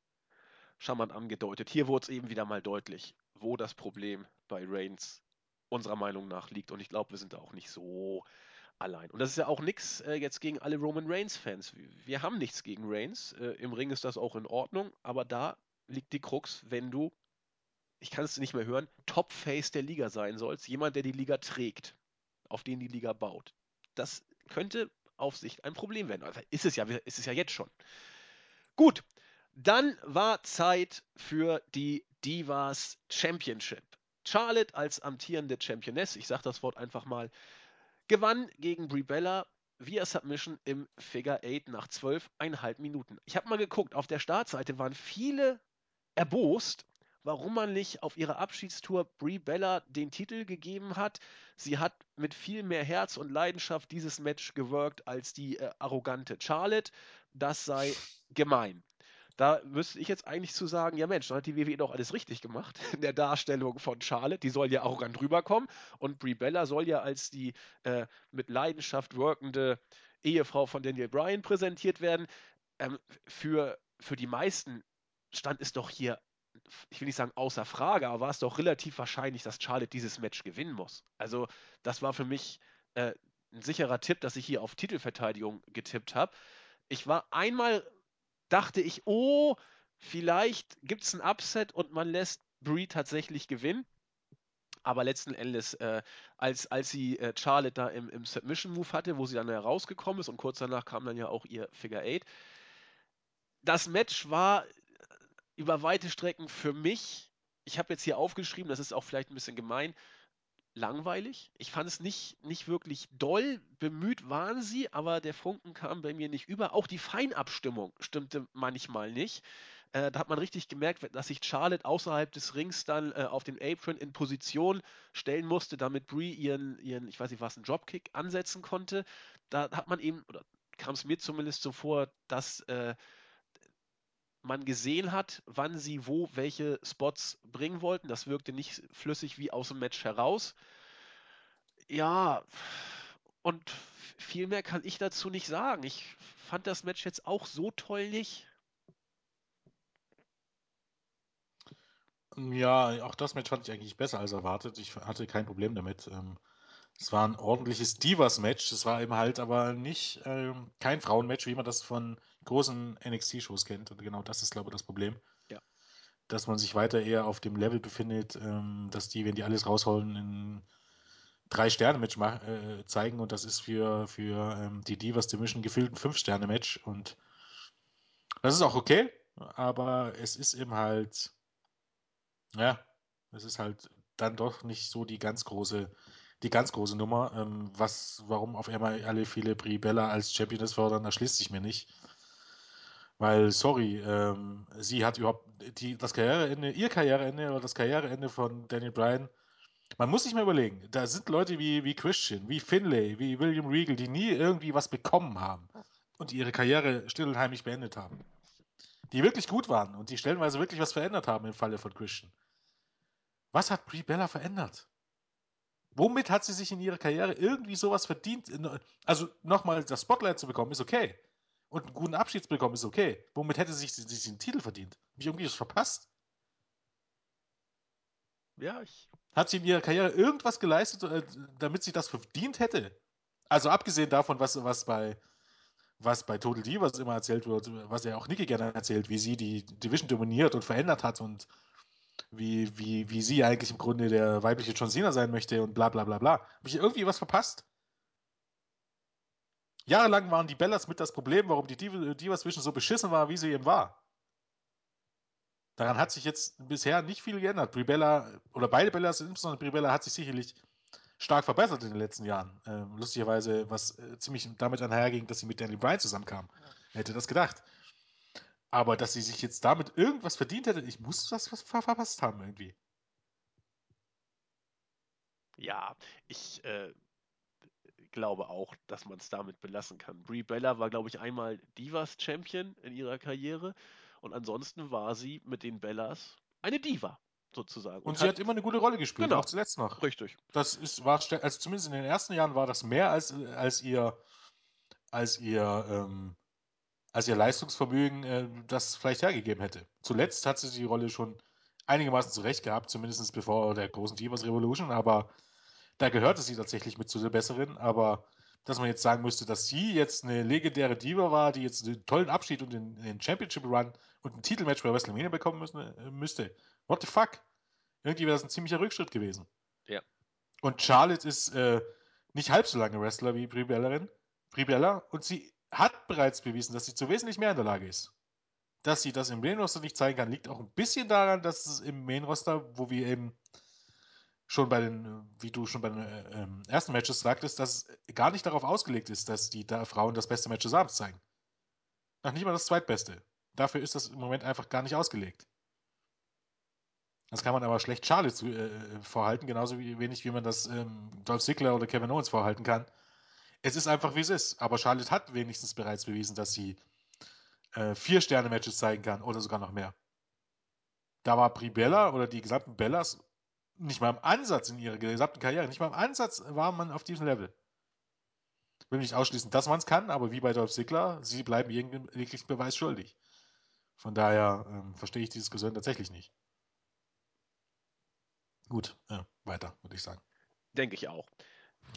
charmant angedeutet. Hier wurde es eben wieder mal deutlich, wo das Problem bei Reigns unserer Meinung nach liegt. Und ich glaube, wir sind da auch nicht so allein. Und das ist ja auch nichts äh, jetzt gegen alle Roman Reigns-Fans. Wir, haben nichts gegen Reigns. Äh, Im Ring ist das auch in Ordnung. Aber da liegt die Krux, wenn du, ich kann es nicht mehr hören, Top-Face der Liga sein sollst. Jemand, der die Liga trägt, auf den die Liga baut. Das könnte auf Sicht ein Problem werden. Also ist es ja, ist es ja jetzt schon. Gut, dann war Zeit für die Divas Championship. Charlotte als amtierende Championess, ich sage das Wort einfach mal, gewann gegen Brie Bella via Submission im Figure 8 nach 12,5 Minuten. Ich habe mal geguckt, auf der Startseite waren viele erbost, warum man nicht auf ihrer Abschiedstour Brie Bella den Titel gegeben hat. Sie hat mit viel mehr Herz und Leidenschaft dieses Match gewirkt als die äh, arrogante Charlotte. Das sei gemein. Da müsste ich jetzt eigentlich zu sagen, ja Mensch, dann hat die WWE doch alles richtig gemacht in der Darstellung von Charlotte. Die soll ja arrogant rüberkommen und Brie Bella soll ja als die äh, mit Leidenschaft workende Ehefrau von Daniel Bryan präsentiert werden. Ähm, für, für die meisten stand es doch hier, ich will nicht sagen außer Frage, aber war es doch relativ wahrscheinlich, dass Charlotte dieses Match gewinnen muss. Also das war für mich äh, ein sicherer Tipp, dass ich hier auf Titelverteidigung getippt habe. Ich war einmal dachte ich, oh, vielleicht gibt es ein Upset und man lässt Brie tatsächlich gewinnen. Aber letzten Endes, äh, als, als sie äh, Charlotte da im, im Submission-Move hatte, wo sie dann herausgekommen ist und kurz danach kam dann ja auch ihr Figure 8, das Match war über weite Strecken für mich, ich habe jetzt hier aufgeschrieben, das ist auch vielleicht ein bisschen gemein, langweilig. Ich fand es nicht, nicht wirklich doll. Bemüht waren sie, aber der Funken kam bei mir nicht über. Auch die Feinabstimmung stimmte manchmal nicht. Äh, da hat man richtig gemerkt, dass sich Charlotte außerhalb des Rings dann äh, auf den Apron in Position stellen musste, damit Brie ihren, ihren, ich weiß nicht was, einen Dropkick ansetzen konnte. Da hat man eben, oder kam es mir zumindest so vor, dass äh, man gesehen hat, wann sie wo welche Spots bringen wollten. Das wirkte nicht flüssig wie aus dem Match heraus. Ja, und viel mehr kann ich dazu nicht sagen. Ich fand das Match jetzt auch so toll nicht. Ja, auch das Match fand ich eigentlich besser als erwartet. Ich hatte kein Problem damit. Ähm, es war ein ordentliches Divas-Match. Es war eben halt aber nicht ähm, kein Frauenmatch, wie man das von großen NXT-Shows kennt. Und genau das ist, glaube ich, das Problem. Ja. Dass man sich weiter eher auf dem Level befindet, ähm, dass die, wenn die alles rausholen, in Drei-Sterne-Match äh, zeigen und das ist für, für ähm, die Divas Division gefühlt ein Fünf-Sterne-Match und das ist auch okay, aber es ist eben halt, ja, es ist halt dann doch nicht so die ganz große, die ganz große Nummer. Ähm, was, warum auf einmal alle viele Brie Bella als Championess fördern, erschließt sich mir nicht. Weil, sorry, ähm, sie hat überhaupt die, das Karriereende, ihr Karriereende oder das Karriereende von Daniel Bryan. Man muss sich mal überlegen, da sind Leute wie, wie Christian, wie Finlay, wie William Regal, die nie irgendwie was bekommen haben und ihre Karriere still und heimlich beendet haben. Die wirklich gut waren und die stellenweise wirklich was verändert haben im Falle von Christian. Was hat Brie Bella verändert? Womit hat sie sich in ihrer Karriere irgendwie sowas verdient? Also nochmal das Spotlight zu bekommen, ist okay. Und einen guten Abschied bekommen, ist okay. Womit hätte sie sich den Titel verdient? Habe ich irgendwie was verpasst? Ja, ich. Hat sie in ihrer Karriere irgendwas geleistet, äh, damit sie das verdient hätte? Also abgesehen davon, was, was bei was bei Total Divas immer erzählt wird, was ja auch Nikki gerne erzählt, wie sie die Division dominiert und verändert hat und wie, wie, wie sie eigentlich im Grunde der weibliche John Cena sein möchte und bla bla bla bla. Habe ich irgendwie was verpasst? Jahrelang waren die Bellas mit das Problem, warum die Divas Vision so beschissen war, wie sie eben war. Daran hat sich jetzt bisher nicht viel geändert. Brie Bella, oder beide Bellas, insbesondere Brie Bella, hat sich sicherlich stark verbessert in den letzten Jahren. Ähm, lustigerweise, was äh, ziemlich damit einherging, dass sie mit Daniel Bryan zusammenkam. Wer hätte das gedacht? Aber dass sie sich jetzt damit irgendwas verdient hätte, ich muss das ver verpasst haben irgendwie. Ja, ich äh, glaube auch, dass man es damit belassen kann. Brie Bella war, glaube ich, einmal Divas Champion in ihrer Karriere und ansonsten war sie mit den Bellas eine Diva sozusagen. Und, und sie hat, hat, immer eine gute Rolle gespielt, genau, auch zuletzt noch. Richtig. Das ist, war, also zumindest in den ersten Jahren war das mehr als, als ihr, als ihr ähm, als ihr Leistungsvermögen äh, das vielleicht hergegeben hätte. Zuletzt hat sie die Rolle schon einigermaßen zurecht gehabt, zumindest bevor der großen Divas Revolution, aber da gehörte sie tatsächlich mit zu den Besseren, aber dass man jetzt sagen müsste, dass sie jetzt eine legendäre Diva war, die jetzt einen tollen Abschied und den, den Championship Run und ein Titelmatch bei WrestleMania bekommen müssen, äh, müsste. What the fuck? Irgendwie wäre das ein ziemlicher Rückschritt gewesen. Ja. Und Charlotte ist äh, nicht halb so lange Wrestler wie Brie Bellerin, Brie Bella und sie hat bereits bewiesen, dass sie zu wesentlich mehr in der Lage ist. Dass sie das im Main Roster nicht zeigen kann, liegt auch ein bisschen daran, dass es im Main Roster, wo wir eben schon bei den, wie du schon bei den äh, ähm, ersten Matches sagtest, dass gar nicht darauf ausgelegt ist, dass die da Frauen das beste Match des Abends zeigen. Noch nicht mal das zweitbeste. Dafür ist das im Moment einfach gar nicht ausgelegt. Das kann man aber schlecht Charlotte zu, äh, vorhalten, genauso wie, wenig wie man das ähm, Dolph Ziggler oder Kevin Owens vorhalten kann es ist einfach, wie es ist. Aber Charlotte hat wenigstens bereits bewiesen, dass sie äh, vier Sterne-Matches zeigen kann oder sogar noch mehr. Da war Brie Bella oder die gesamten Bellas nicht mal im Ansatz in ihrer gesamten Karriere, nicht mal im Ansatz war man auf diesem Level. Will nicht ausschließen, dass man es kann, aber wie bei Dolph Ziggler, sie bleiben jeglichen Beweis schuldig. Von daher ähm, verstehe ich die Diskussion tatsächlich nicht. Gut, äh, weiter, würde ich sagen. Denke ich auch.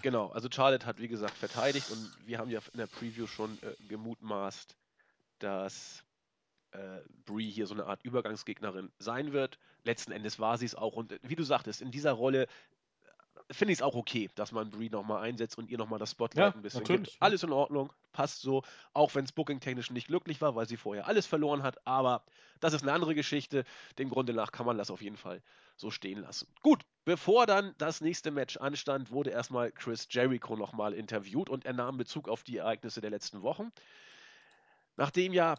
Genau, also Charlotte hat wie gesagt verteidigt und wir haben ja in der Preview schon äh, gemutmaßt, dass äh, Brie hier so eine Art Übergangsgegnerin sein wird. Letzten Endes war sie es auch und äh, wie du sagtest, in dieser Rolle äh, finde ich es auch okay, dass man Brie nochmal einsetzt und ihr nochmal das Spotlight ja, ein bisschen natürlich. gibt. Alles in Ordnung, passt so, auch wenn es booking-technisch nicht glücklich war, weil sie vorher alles verloren hat, aber das ist eine andere Geschichte. Dem Grunde nach kann man das auf jeden Fall so stehen lassen. Gut, bevor dann das nächste Match anstand, wurde erstmal Chris Jericho nochmal interviewt und er nahm Bezug auf die Ereignisse der letzten Wochen. Nachdem ja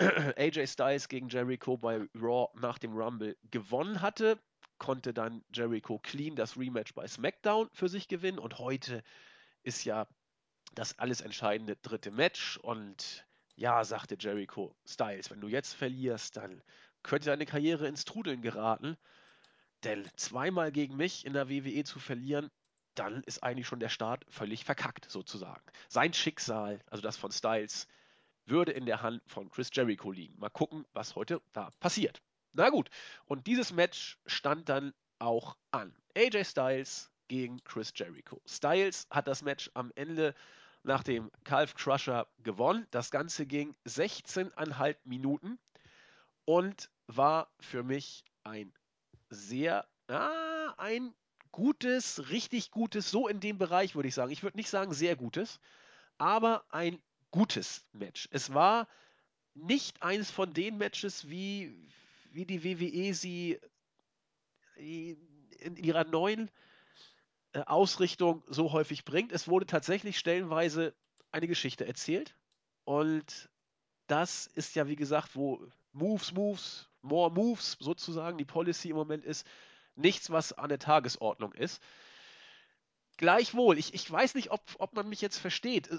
AJ Styles gegen Jericho bei Raw nach dem Rumble gewonnen hatte, konnte dann Jericho clean das Rematch bei SmackDown für sich gewinnen und heute ist ja das alles entscheidende dritte Match und ja, sagte Jericho Styles, wenn du jetzt verlierst, dann könnte deine Karriere ins Trudeln geraten. Denn zweimal gegen mich in der WWE zu verlieren, dann ist eigentlich schon der Start völlig verkackt, sozusagen. Sein Schicksal, also das von Styles, würde in der Hand von Chris Jericho liegen. Mal gucken, was heute da passiert. Na gut, und dieses Match stand dann auch an. AJ Styles gegen Chris Jericho. Styles hat das Match am Ende nach dem Calf Crusher gewonnen. Das Ganze ging 16,5 Minuten und war für mich ein sehr, ah, ein gutes, richtig gutes, so in dem Bereich würde ich sagen. Ich würde nicht sagen sehr gutes, aber ein gutes Match. Es war nicht eines von den Matches, wie, wie die WWE sie in ihrer neuen äh, Ausrichtung so häufig bringt. Es wurde tatsächlich stellenweise eine Geschichte erzählt und das ist ja, wie gesagt, wo Moves, Moves, more Moves sozusagen die Policy im Moment ist, nichts, was an der Tagesordnung ist. Gleichwohl, ich, ich weiß nicht, ob, ob man mich jetzt versteht.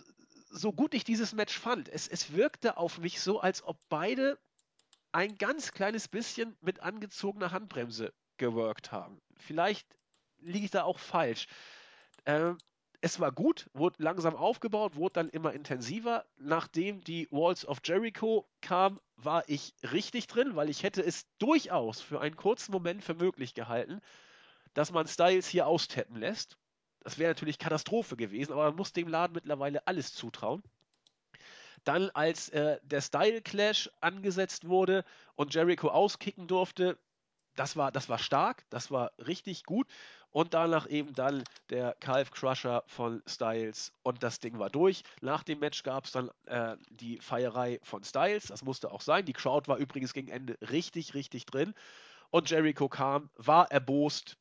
So gut ich dieses Match fand, es, es wirkte auf mich so, als ob beide ein ganz kleines bisschen mit angezogener Handbremse geworkt haben. Vielleicht liege ich da auch falsch. Ähm, es war gut, wurde langsam aufgebaut, wurde dann immer intensiver. Nachdem die Walls of Jericho kam, war ich richtig drin, weil ich hätte es durchaus für einen kurzen Moment für möglich gehalten, dass man Styles hier austappen lässt. Das wäre natürlich Katastrophe gewesen, aber man muss dem Laden mittlerweile alles zutrauen. Dann, als äh, der Style Clash angesetzt wurde und Jericho auskicken durfte, das war, das war stark, das war richtig gut. Und danach eben dann der Calf Crusher von Styles und das Ding war durch. Nach dem Match gab es dann äh, die Feierei von Styles, das musste auch sein. Die Crowd war übrigens gegen Ende richtig, richtig drin. Und Jericho kam, war erbost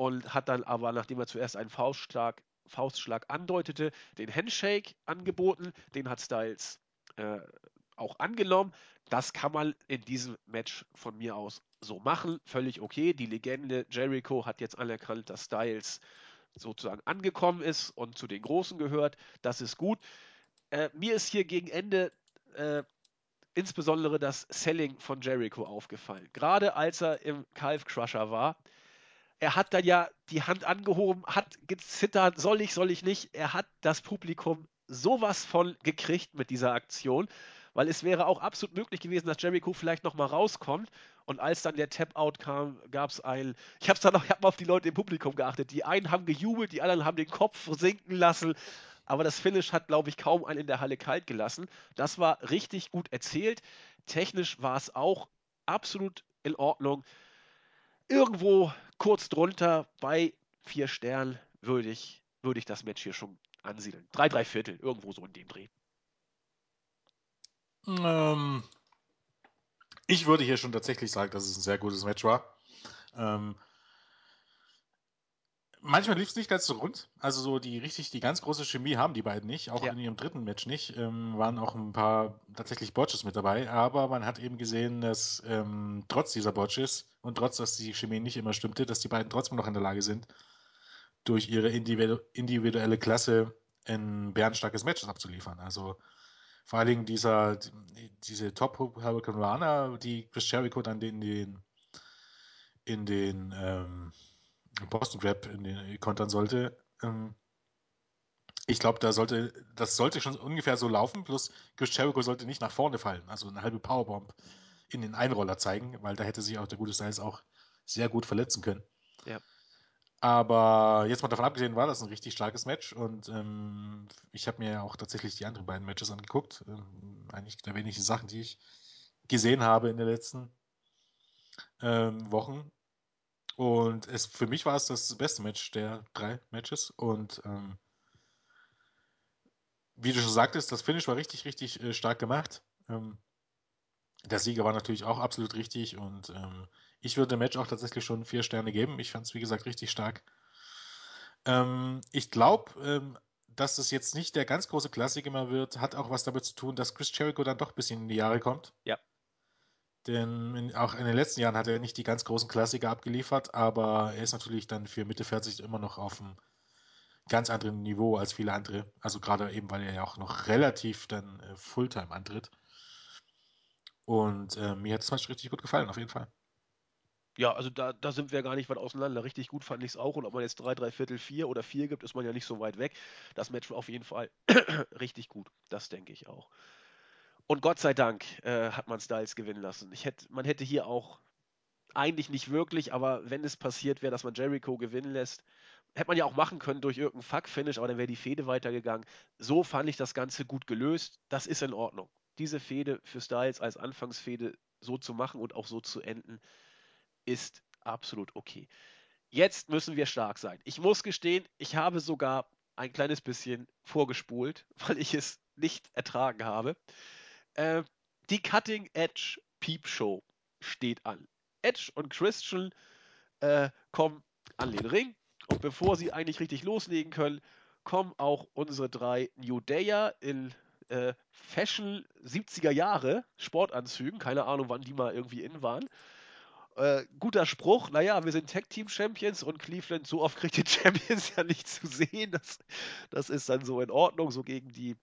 und hat dann aber, nachdem er zuerst einen Faustschlag, Faustschlag andeutete, den Handshake angeboten. Den hat Styles äh, auch angenommen. Das kann man in diesem Match von mir aus so machen. Völlig okay. Die Legende Jericho hat jetzt anerkannt, dass Styles sozusagen angekommen ist und zu den Großen gehört. Das ist gut. Äh, mir ist hier gegen Ende äh, insbesondere das Selling von Jericho aufgefallen. Gerade als er im Calf Crusher war. Er hat dann ja die Hand angehoben, hat gezittert, soll ich, soll ich nicht. Er hat das Publikum sowas von gekriegt mit dieser Aktion weil es wäre auch absolut möglich gewesen, dass Jericho vielleicht nochmal rauskommt. Und als dann der Tap-Out kam, gab es ein. Ich habe dann auch ich hab auf die Leute im Publikum geachtet. Die einen haben gejubelt, die anderen haben den Kopf sinken lassen. Aber das Finish hat, glaube ich, kaum einen in der Halle kalt gelassen. Das war richtig gut erzählt. Technisch war es auch absolut in Ordnung. Irgendwo kurz drunter bei vier Sternen würde ich, würde ich das Match hier schon ansiedeln. Drei, drei Viertel, irgendwo so in dem Dreh. Ähm, ich würde hier schon tatsächlich sagen, dass es ein sehr gutes Match war. Ähm, manchmal lief es nicht ganz so rund. Also so die richtig, die ganz große Chemie haben die beiden nicht, auch ja. in ihrem dritten Match nicht. Ähm, waren auch ein paar tatsächlich Botches mit dabei, aber man hat eben gesehen, dass ähm, trotz dieser Botches und trotz, dass die Chemie nicht immer stimmte, dass die beiden trotzdem noch in der Lage sind, durch ihre individuelle Klasse ein bärenstarkes Match abzuliefern. Also vor allen Dingen dieser, diese Top Hurricane Runner, die Chris Jericho dann in den, in den ähm, Boston Rap in den, kontern sollte. Ähm, ich glaube, da sollte, das sollte schon ungefähr so laufen, plus Chris Jericho sollte nicht nach vorne fallen, also eine halbe Powerbomb in den Einroller zeigen, weil da hätte sich auch der gute Styles auch sehr gut verletzen können. Ja. Aber jetzt mal davon abgesehen, war das ein richtig starkes Match und ähm, ich habe mir auch tatsächlich die anderen beiden Matches angeguckt. Ähm, eigentlich der wenigen Sachen, die ich gesehen habe in den letzten ähm, Wochen. Und es, für mich war es das beste Match der drei Matches. Und ähm, wie du schon sagtest, das Finish war richtig, richtig äh, stark gemacht. Ähm, der Sieger war natürlich auch absolut richtig und ähm, ich würde dem Match auch tatsächlich schon vier Sterne geben. Ich fand es, wie gesagt, richtig stark. Ähm, ich glaube, ähm, dass es jetzt nicht der ganz große Klassiker mehr wird, hat auch was damit zu tun, dass Chris Jericho dann doch ein bisschen in die Jahre kommt. Ja. Denn in, auch in den letzten Jahren hat er nicht die ganz großen Klassiker abgeliefert, aber er ist natürlich dann für Mitte 40 immer noch auf einem ganz anderen Niveau als viele andere. Also gerade eben, weil er ja auch noch relativ dann äh, Fulltime antritt. Und äh, mir hat es Match richtig gut gefallen, auf jeden Fall. Ja, also da, da sind wir gar nicht weit auseinander. Richtig gut fand ich es auch. Und ob man jetzt drei, drei Viertel, vier oder vier gibt, ist man ja nicht so weit weg. Das Match war auf jeden Fall richtig gut. Das denke ich auch. Und Gott sei Dank äh, hat man Styles gewinnen lassen. Hätte, man hätte hier auch eigentlich nicht wirklich, aber wenn es passiert wäre, dass man Jericho gewinnen lässt, hätte man ja auch machen können durch irgendeinen Fuck-Finish, aber dann wäre die Fehde weitergegangen. So fand ich das Ganze gut gelöst. Das ist in Ordnung diese Fehde für Styles als Anfangsfehde so zu machen und auch so zu enden, ist absolut okay. jetzt müssen wir stark sein. Ich muss gestehen, ich habe sogar ein kleines bisschen vorgespult, weil ich es nicht ertragen habe. Äh, die Cutting Edge Peep Show steht an. Edge und Christian äh, kommen an den Ring und bevor sie eigentlich richtig loslegen können, kommen auch unsere drei New Dayer in äh, Fashion 70er Jahre Sportanzügen, keine Ahnung, wann die mal irgendwie in waren. Äh, guter Spruch, naja, wir sind Tag-Team-Champions und Cleveland, so oft kriegt die Champions ja nicht zu sehen. Das, das ist dann so in Ordnung, so gegen die,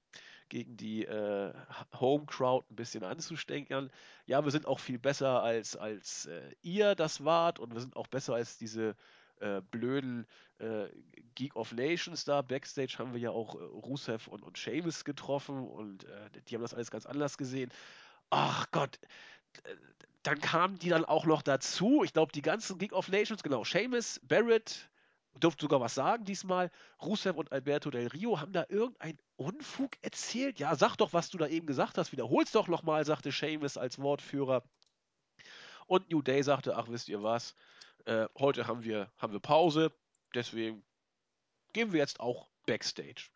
gegen die äh, Home-Crowd ein bisschen anzustenkern. Ja, wir sind auch viel besser als, als äh, ihr das wart und wir sind auch besser als diese äh, blöden äh, Geek of Nations da. Backstage haben wir ja auch äh, Rusev und, und Sheamus getroffen und äh, die haben das alles ganz anders gesehen. Ach Gott, dann kamen die dann auch noch dazu. Ich glaube, die ganzen Geek of Nations, genau, Sheamus, Barrett, durfte sogar was sagen diesmal. Rusev und Alberto Del Rio haben da irgendeinen Unfug erzählt. Ja, sag doch, was du da eben gesagt hast. Wiederhol's doch nochmal, sagte Sheamus als Wortführer. Und New Day sagte, ach, wisst ihr was? Äh, heute haben wir, haben wir Pause, deswegen gehen wir jetzt auch Backstage.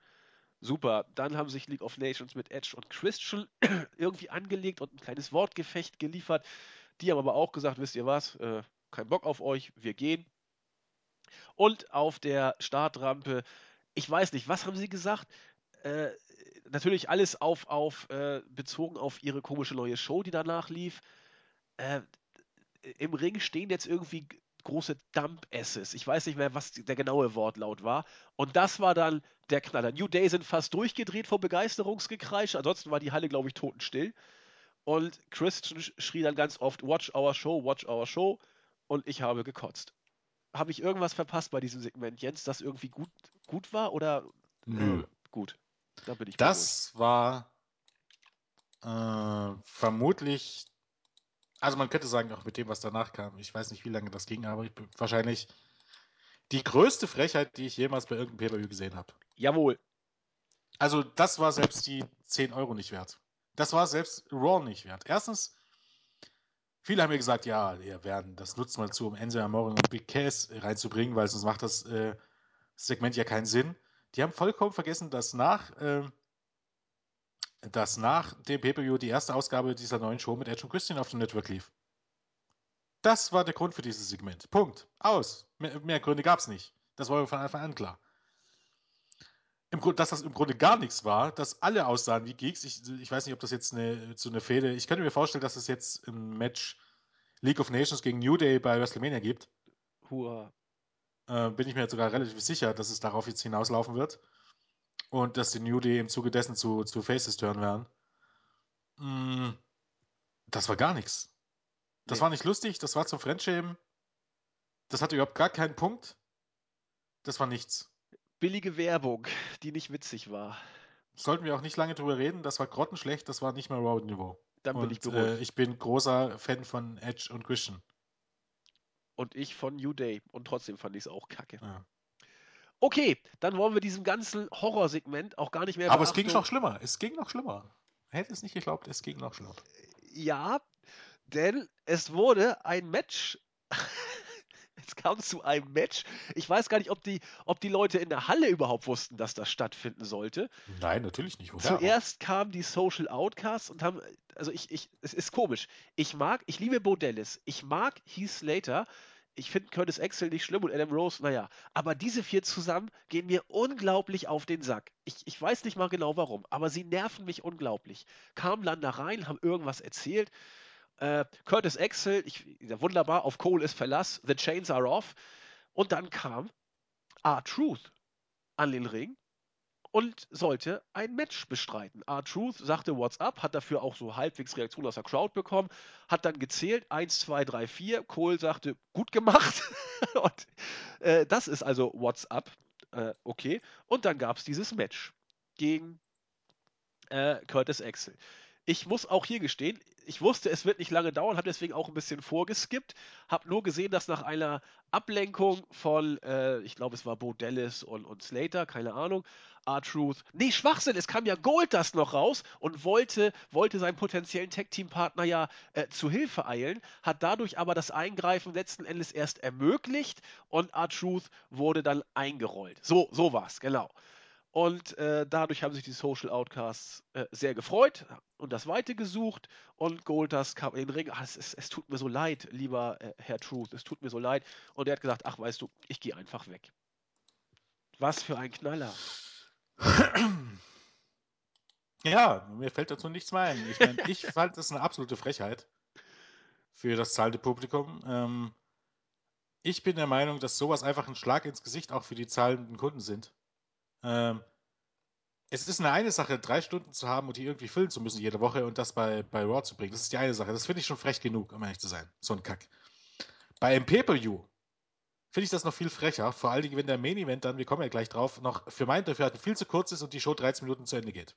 Super, dann haben sich League of Nations mit Edge und Christian irgendwie angelegt und ein kleines Wortgefecht geliefert. Die haben aber auch gesagt, wisst ihr was, äh, kein Bock auf euch, wir gehen. Und auf der Startrampe, ich weiß nicht, was haben sie gesagt? Äh, natürlich alles auf, auf äh, bezogen auf ihre komische neue Show, die danach lief. Äh, Im Ring stehen jetzt irgendwie große Dump-Asses. Ich weiß nicht mehr, was der genaue Wortlaut war. Und das war dann der Knaller. New Day sind fast durchgedreht vor Begeisterungsgekreisch. Ansonsten war die Halle, glaube ich, totenstill. Und Christian schrie dann ganz oft, Watch our show, watch our show. Und ich habe gekotzt. Habe ich irgendwas verpasst bei diesem Segment, Jens, das irgendwie gut, gut war? Oder Nö. Äh, gut. Da bin ich Das war äh, vermutlich, also man könnte sagen, auch mit dem, was danach kam, ich weiß nicht, wie lange das ging, aber ich, wahrscheinlich die größte Frechheit, die ich jemals bei irgendeinem Pay-Per-View gesehen habe. Jawohl. Also das war selbst die 10 Euro nicht wert. Das war selbst Raw nicht wert. Erstens, viele haben mir gesagt, ja, wir werden, das nutzt mal zu, um Enzo Amore und Big Cass reinzubringen, weil sonst macht das äh, Segment ja keinen Sinn. Die haben vollkommen vergessen, dass nach, äh, dass nach dem Pay-Per-View die erste Ausgabe dieser neuen Show mit Edge und Christian auf dem Network lief. Das war der Grund für dieses Segment. Punkt. Aus. Mehr, mehr Gründe gab es nicht. Das war von Anfang an klar. Im Grunde, dass das im Grunde gar nichts war, dass alle aussahen wie Geeks. Ich, ich weiß nicht, ob das jetzt eine, so eine Fehde. Ich könnte mir vorstellen, dass es jetzt im Match League of Nations gegen New Day bei WrestleMania gibt. Hurra. Äh, bin ich mir jetzt sogar relativ sicher, dass es darauf jetzt hinauslaufen wird. Und dass die New Day im Zuge dessen zu, zu Faces turnen werden. Mm, das war gar nichts. Das Nee. war nicht lustig, das war zum Fremdschämen. Das hatte überhaupt gar keinen Punkt. Das war nichts. Billige Werbung, die nicht witzig war. Sollten wir auch nicht lange drüber reden. Das war grottenschlecht, das war nicht mehr Raw-Niveau. Dann bin Und ich beruhigt. äh, ich bin großer Fan von Edge und Christian. Und ich von New Day. Und trotzdem fand ich es auch kacke. Ja. Okay, dann wollen wir diesem ganzen Horrorsegment auch gar nicht mehr Aber es ging Beachtung- noch schlimmer. Es ging noch schlimmer. Hätte es nicht geglaubt, es ging noch schlimmer. Ja, denn es wurde ein Match. Es kam zu einem Match. Ich weiß gar nicht, ob die, ob die Leute in der Halle überhaupt wussten, dass das stattfinden sollte. Nein, natürlich nicht. Woher? Zuerst kamen die Social Outcasts und haben, also ich, ich, es ist komisch. Ich mag, ich liebe Bo Dallas. Ich mag Heath Slater. Ich finde Curtis Axel nicht schlimm und Adam Rose, naja. Aber diese vier zusammen gehen mir unglaublich auf den Sack. Ich, ich weiß nicht mal genau warum, aber sie nerven mich unglaublich. Kamen dann da rein, haben irgendwas erzählt. Äh, Curtis Axel, ich, wunderbar, auf Cole ist Verlass, The Chains are off. Und dann kam R-Truth an den Ring und sollte ein Match bestreiten. R-Truth sagte What's up, hat dafür auch so halbwegs Reaktion aus der Crowd bekommen, hat dann gezählt, 1, 2, 3, 4. Cole sagte, gut gemacht. und äh, das ist also What's up. Äh, okay. Und dann gab es dieses Match gegen äh, Curtis Axel. Ich muss auch hier gestehen, ich wusste, es wird nicht lange dauern, habe deswegen auch ein bisschen vorgeskippt, habe nur gesehen, dass nach einer Ablenkung von, äh, ich glaube, es war Bo Dallas und, und Slater, keine Ahnung, R-Truth. Nee, Schwachsinn, es kam ja Goldust noch raus und wollte, wollte seinen potenziellen Tag-Team-Partner ja äh, zu Hilfe eilen, hat dadurch aber das Eingreifen letzten Endes erst ermöglicht und R-Truth wurde dann eingerollt. So, so war's, genau. Und äh, dadurch haben sich die Social Outcasts äh, sehr gefreut und das Weite gesucht. Und Goldust kam in den Ring. Ach, es, es, es, tut mir so leid, lieber äh, Herr Truth, es tut mir so leid. Und er hat gesagt: Ach, weißt du, ich gehe einfach weg. Was für ein Knaller. Ja, mir fällt dazu nichts mehr ein. Ich meine, ich fand das eine absolute Frechheit für das zahlende Publikum. Ähm, ich bin der Meinung, dass sowas einfach ein Schlag ins Gesicht auch für die zahlenden Kunden sind. Ähm, es ist eine eine Sache, drei Stunden zu haben und die irgendwie füllen zu müssen jede Woche und das bei, bei Raw zu bringen. Das ist die eine Sache. Das finde ich schon frech genug, um ehrlich zu sein. So ein Kack. Bei Pay-Per-View finde ich das noch viel frecher. Vor allen Dingen, wenn der Main Event dann, wir kommen ja gleich drauf, noch für mein Dafürhalten viel zu kurz ist und die Show 13 Minuten zu Ende geht.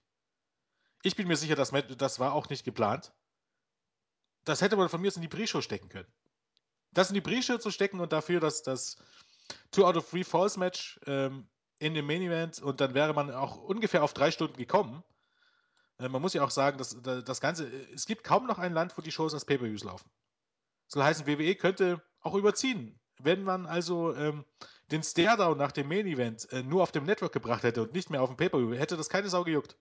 Ich bin mir sicher, dass das war auch nicht geplant. Das hätte man von mir in die Pre-Show stecken können. Das in die Pre-Show zu stecken und dafür, dass das Two out of Three Falls Match ähm, in dem Main Event und dann wäre man auch ungefähr auf drei Stunden gekommen. Äh, man muss ja auch sagen, dass das Ganze, es gibt kaum noch ein Land, wo die Shows als Pay-Per-Views laufen. Das soll heißen, WWE könnte auch überziehen. Wenn man also ähm, den Stairdown nach dem Main Event äh, nur auf dem Network gebracht hätte und nicht mehr auf dem Pay-Per-View, hätte das keine Sau gejuckt.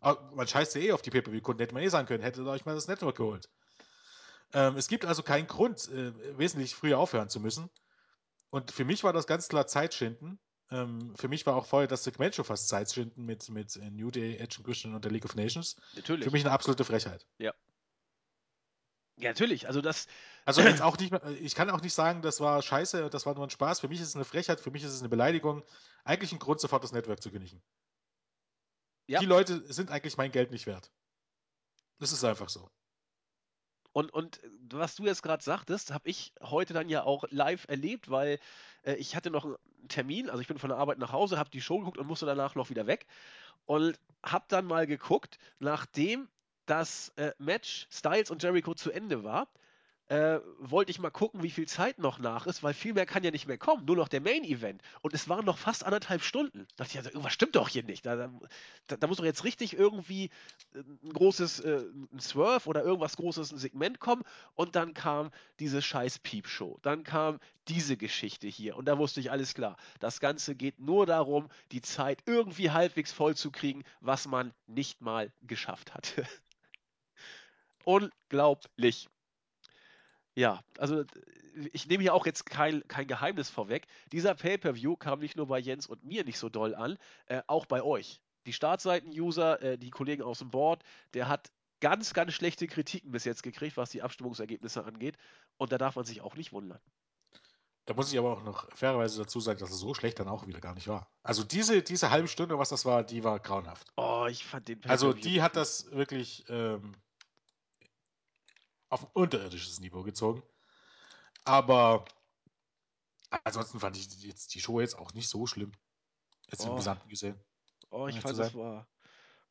Man scheißt ja eh auf die Pay-Per-View-Kunden, hätte man eh sagen können, hätte euch mal das Network geholt. Ähm, es gibt also keinen Grund, äh, wesentlich früher aufhören zu müssen. Und für mich war das ganz klar Zeitschinden. Ähm, für mich war auch vorher das Segment schon fast Zeitschinden mit, mit äh, New Day, Edge und Christian und der League of Nations. Natürlich. Für mich eine absolute Frechheit. Ja. Ja, natürlich. Also das. Also jetzt auch nicht mehr, ich kann auch nicht sagen, das war scheiße, das war nur ein Spaß. Für mich ist es eine Frechheit, für mich ist es eine Beleidigung. Eigentlich ein Grund, sofort das Network zu kündigen. Ja. Die Leute sind eigentlich mein Geld nicht wert. Das ist einfach so. Und, und was du jetzt gerade sagtest, habe ich heute dann ja auch live erlebt, weil äh, ich hatte noch einen Termin, also ich bin von der Arbeit nach Hause, habe die Show geguckt und musste danach noch wieder weg und habe dann mal geguckt, nachdem das äh, Match Styles und Jericho zu Ende war, äh, wollte ich mal gucken, wie viel Zeit noch nach ist, weil viel mehr kann ja nicht mehr kommen, nur noch der Main Event. Und es waren noch fast anderthalb Stunden. Da dachte ich, also, irgendwas stimmt doch hier nicht. Da, da, da muss doch jetzt richtig irgendwie äh, ein großes äh, ein Swerve oder irgendwas großes, ein Segment kommen. Und dann kam diese scheiß Piep-Show. Dann kam diese Geschichte hier. Und da wusste ich, alles klar. Das Ganze geht nur darum, die Zeit irgendwie halbwegs voll zu kriegen, was man nicht mal geschafft hat. Unglaublich. Ja, also ich nehme hier auch jetzt kein, kein Geheimnis vorweg. Dieser Pay-per-View kam nicht nur bei Jens und mir nicht so doll an, äh, auch bei euch. Die Startseiten-User, äh, die Kollegen aus dem Board, der hat ganz, ganz schlechte Kritiken bis jetzt gekriegt, was die Abstimmungsergebnisse angeht. Und da darf man sich auch nicht wundern. Da muss ich aber auch noch fairerweise dazu sagen, dass es so schlecht dann auch wieder gar nicht war. Also diese, diese halbe Stunde, was das war, die war grauenhaft. Oh, ich fand den Also die hat das wirklich ähm, auf ein unterirdisches Niveau gezogen. Aber ansonsten fand ich jetzt die Show jetzt auch nicht so schlimm. Jetzt oh. im Gesamten gesehen. Oh, ich fand, das war,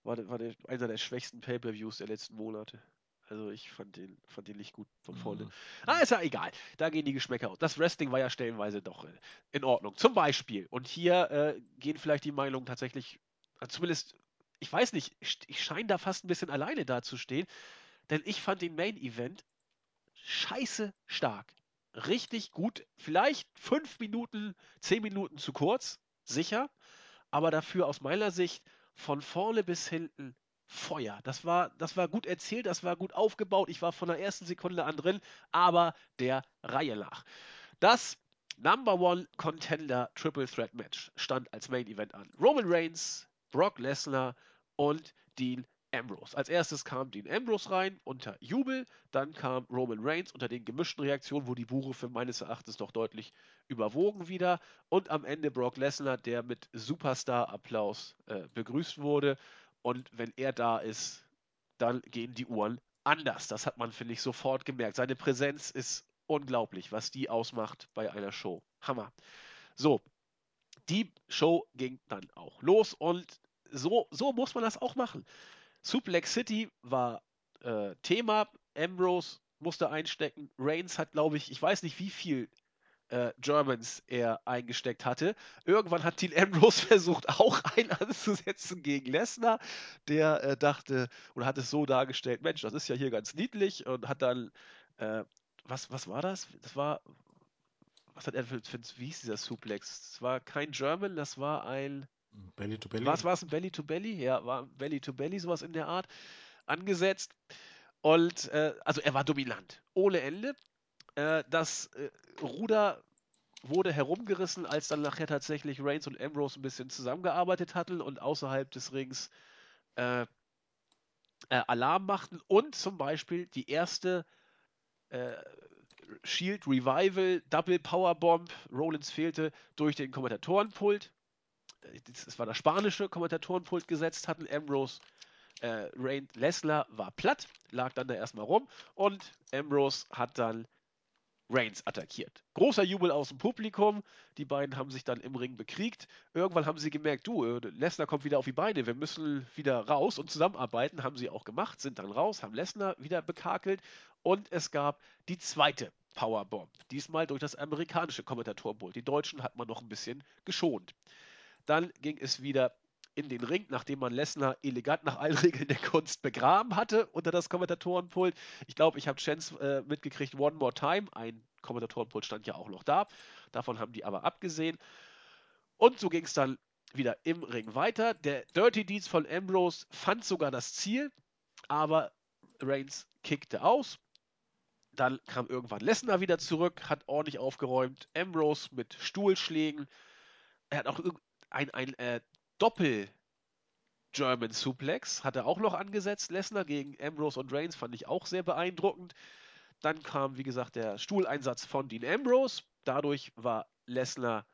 war, war der, einer der schwächsten Pay-Per-Views der letzten Monate. Also ich fand den, fand den nicht gut von vorne. Mhm. Ah, ist ja egal. Da gehen die Geschmäcker aus. Das Wrestling war ja stellenweise doch in Ordnung. Zum Beispiel, und hier äh, gehen vielleicht die Meinungen tatsächlich, äh, zumindest, ich weiß nicht, ich scheine da fast ein bisschen alleine dazustehen. Denn ich fand den Main Event scheiße stark. Richtig gut. Vielleicht fünf Minuten, zehn Minuten zu kurz, sicher. Aber dafür aus meiner Sicht von vorne bis hinten Feuer. Das war, das war gut erzählt, das war gut aufgebaut. Ich war von der ersten Sekunde an drin, aber der Reihe nach. Das Number One Contender Triple Threat Match stand als Main Event an. Roman Reigns, Brock Lesnar und Dean Ambrose. Als erstes kam Dean Ambrose rein unter Jubel, dann kam Roman Reigns unter den gemischten Reaktionen, wo die für meines Erachtens doch deutlich überwogen wieder und am Ende Brock Lesnar, der mit Superstar-Applaus äh, begrüßt wurde und wenn er da ist, dann gehen die Uhren anders. Das hat man, finde ich, sofort gemerkt. Seine Präsenz ist unglaublich, was die ausmacht bei einer Show. Hammer. So, die Show ging dann auch los und so, so muss man das auch machen. Suplex City war äh, Thema. Ambrose musste einstecken. Reigns hat, glaube ich, ich weiß nicht wie viel äh, Germans er eingesteckt hatte. Irgendwann hat Dean Ambrose versucht, auch einen anzusetzen gegen Lesnar. Der äh, dachte oder hat es so dargestellt: Mensch, das ist ja hier ganz niedlich und hat dann, äh, was, was war das? Das war, was hat er für, für wie hieß dieser Suplex? Das war kein German, das war ein. Belly to Belly. Was war es? Belly to Belly? Ja, war Belly to Belly, sowas in der Art. Angesetzt. Und äh, also er war dominant. Ohne Ende. Äh, das äh, Ruder wurde herumgerissen, als dann nachher tatsächlich Reigns und Ambrose ein bisschen zusammengearbeitet hatten und außerhalb des Rings äh, äh, Alarm machten und zum Beispiel die erste äh, Shield Revival Double Powerbomb, Rollins fehlte, durch den Kommentatorenpult. Es war das spanische Kommentatorenpult gesetzt hatten. Ambrose äh, Rain Lesnar war platt, lag dann da erstmal rum und Ambrose hat dann Reigns attackiert. Großer Jubel aus dem Publikum. Die beiden haben sich dann im Ring bekriegt. Irgendwann haben sie gemerkt, du, äh, Lesnar kommt wieder auf die Beine, wir müssen wieder raus und zusammenarbeiten. Haben sie auch gemacht, sind dann raus, haben Lesnar wieder bekakelt und es gab die zweite Powerbomb. Diesmal durch das amerikanische Kommentatorenpult. Die Deutschen hat man noch ein bisschen geschont. Dann ging es wieder in den Ring, nachdem man Lesnar elegant nach allen Regeln der Kunst begraben hatte unter das Kommentatorenpult. Ich glaube, ich habe Chance äh, mitgekriegt, One More Time. Ein Kommentatorenpult stand ja auch noch da. Davon haben die aber abgesehen. Und so ging es dann wieder im Ring weiter. Der Dirty Deeds von Ambrose fand sogar das Ziel, aber Reigns kickte aus. Dann kam irgendwann Lesnar wieder zurück, hat ordentlich aufgeräumt. Ambrose mit Stuhlschlägen. Er hat auch ein, ein äh, Doppel German Suplex hat er auch noch angesetzt. Lesnar gegen Ambrose und Reigns fand ich auch sehr beeindruckend. Dann kam, wie gesagt, der Stuhleinsatz von Dean Ambrose. Dadurch war Lesnar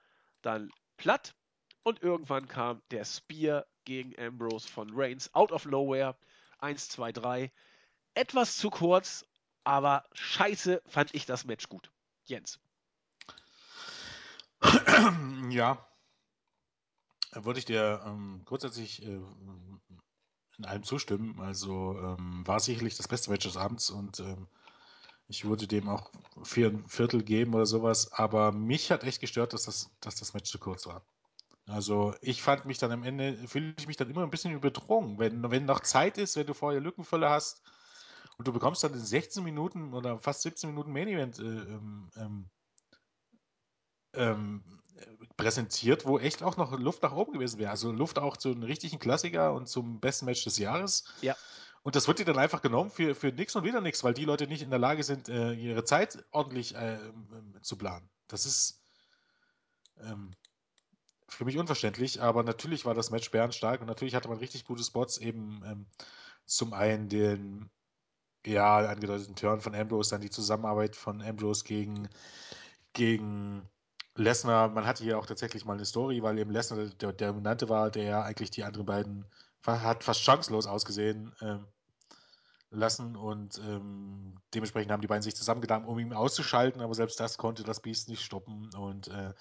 dann platt. Und irgendwann kam der Spear gegen Ambrose von Reigns out of nowhere. 1, 2, 3. Etwas zu kurz, aber scheiße fand ich das Match gut. Jens. Ja, würde ich dir ähm, grundsätzlich äh, in allem zustimmen. Also ähm, war sicherlich das beste Match des Abends und ähm, ich würde dem auch vier ein Viertel geben oder sowas. Aber mich hat echt gestört, dass das, dass das Match zu kurz war. Also ich fand mich dann am Ende, fühle ich mich dann immer ein bisschen überdrungen. Wenn, wenn noch Zeit ist, wenn du vorher Lückenfülle hast und du bekommst dann in 16 Minuten oder fast 17 Minuten Main Event äh, ähm, ähm, ähm präsentiert, wo echt auch noch Luft nach oben gewesen wäre. Also Luft auch zu einem richtigen Klassiker und zum besten Match des Jahres. Ja. Und das wird dir dann einfach genommen für, für nichts und wieder nichts, weil die Leute nicht in der Lage sind, äh, ihre Zeit ordentlich äh, ähm, zu planen. Das ist ähm, für mich unverständlich, aber natürlich war das Match bärenstark und natürlich hatte man richtig gute Spots, eben ähm, zum einen den ja, angedeuteten Turn von Ambrose, dann die Zusammenarbeit von Ambrose gegen, gegen Lesnar, man hatte hier auch tatsächlich mal eine Story, weil eben Lesnar der, der Dominante war, der eigentlich die anderen beiden hat fast chancenlos ausgesehen ähm, lassen und ähm, dementsprechend haben die beiden sich zusammengetan, um ihn auszuschalten, aber selbst das konnte das Biest nicht stoppen und äh,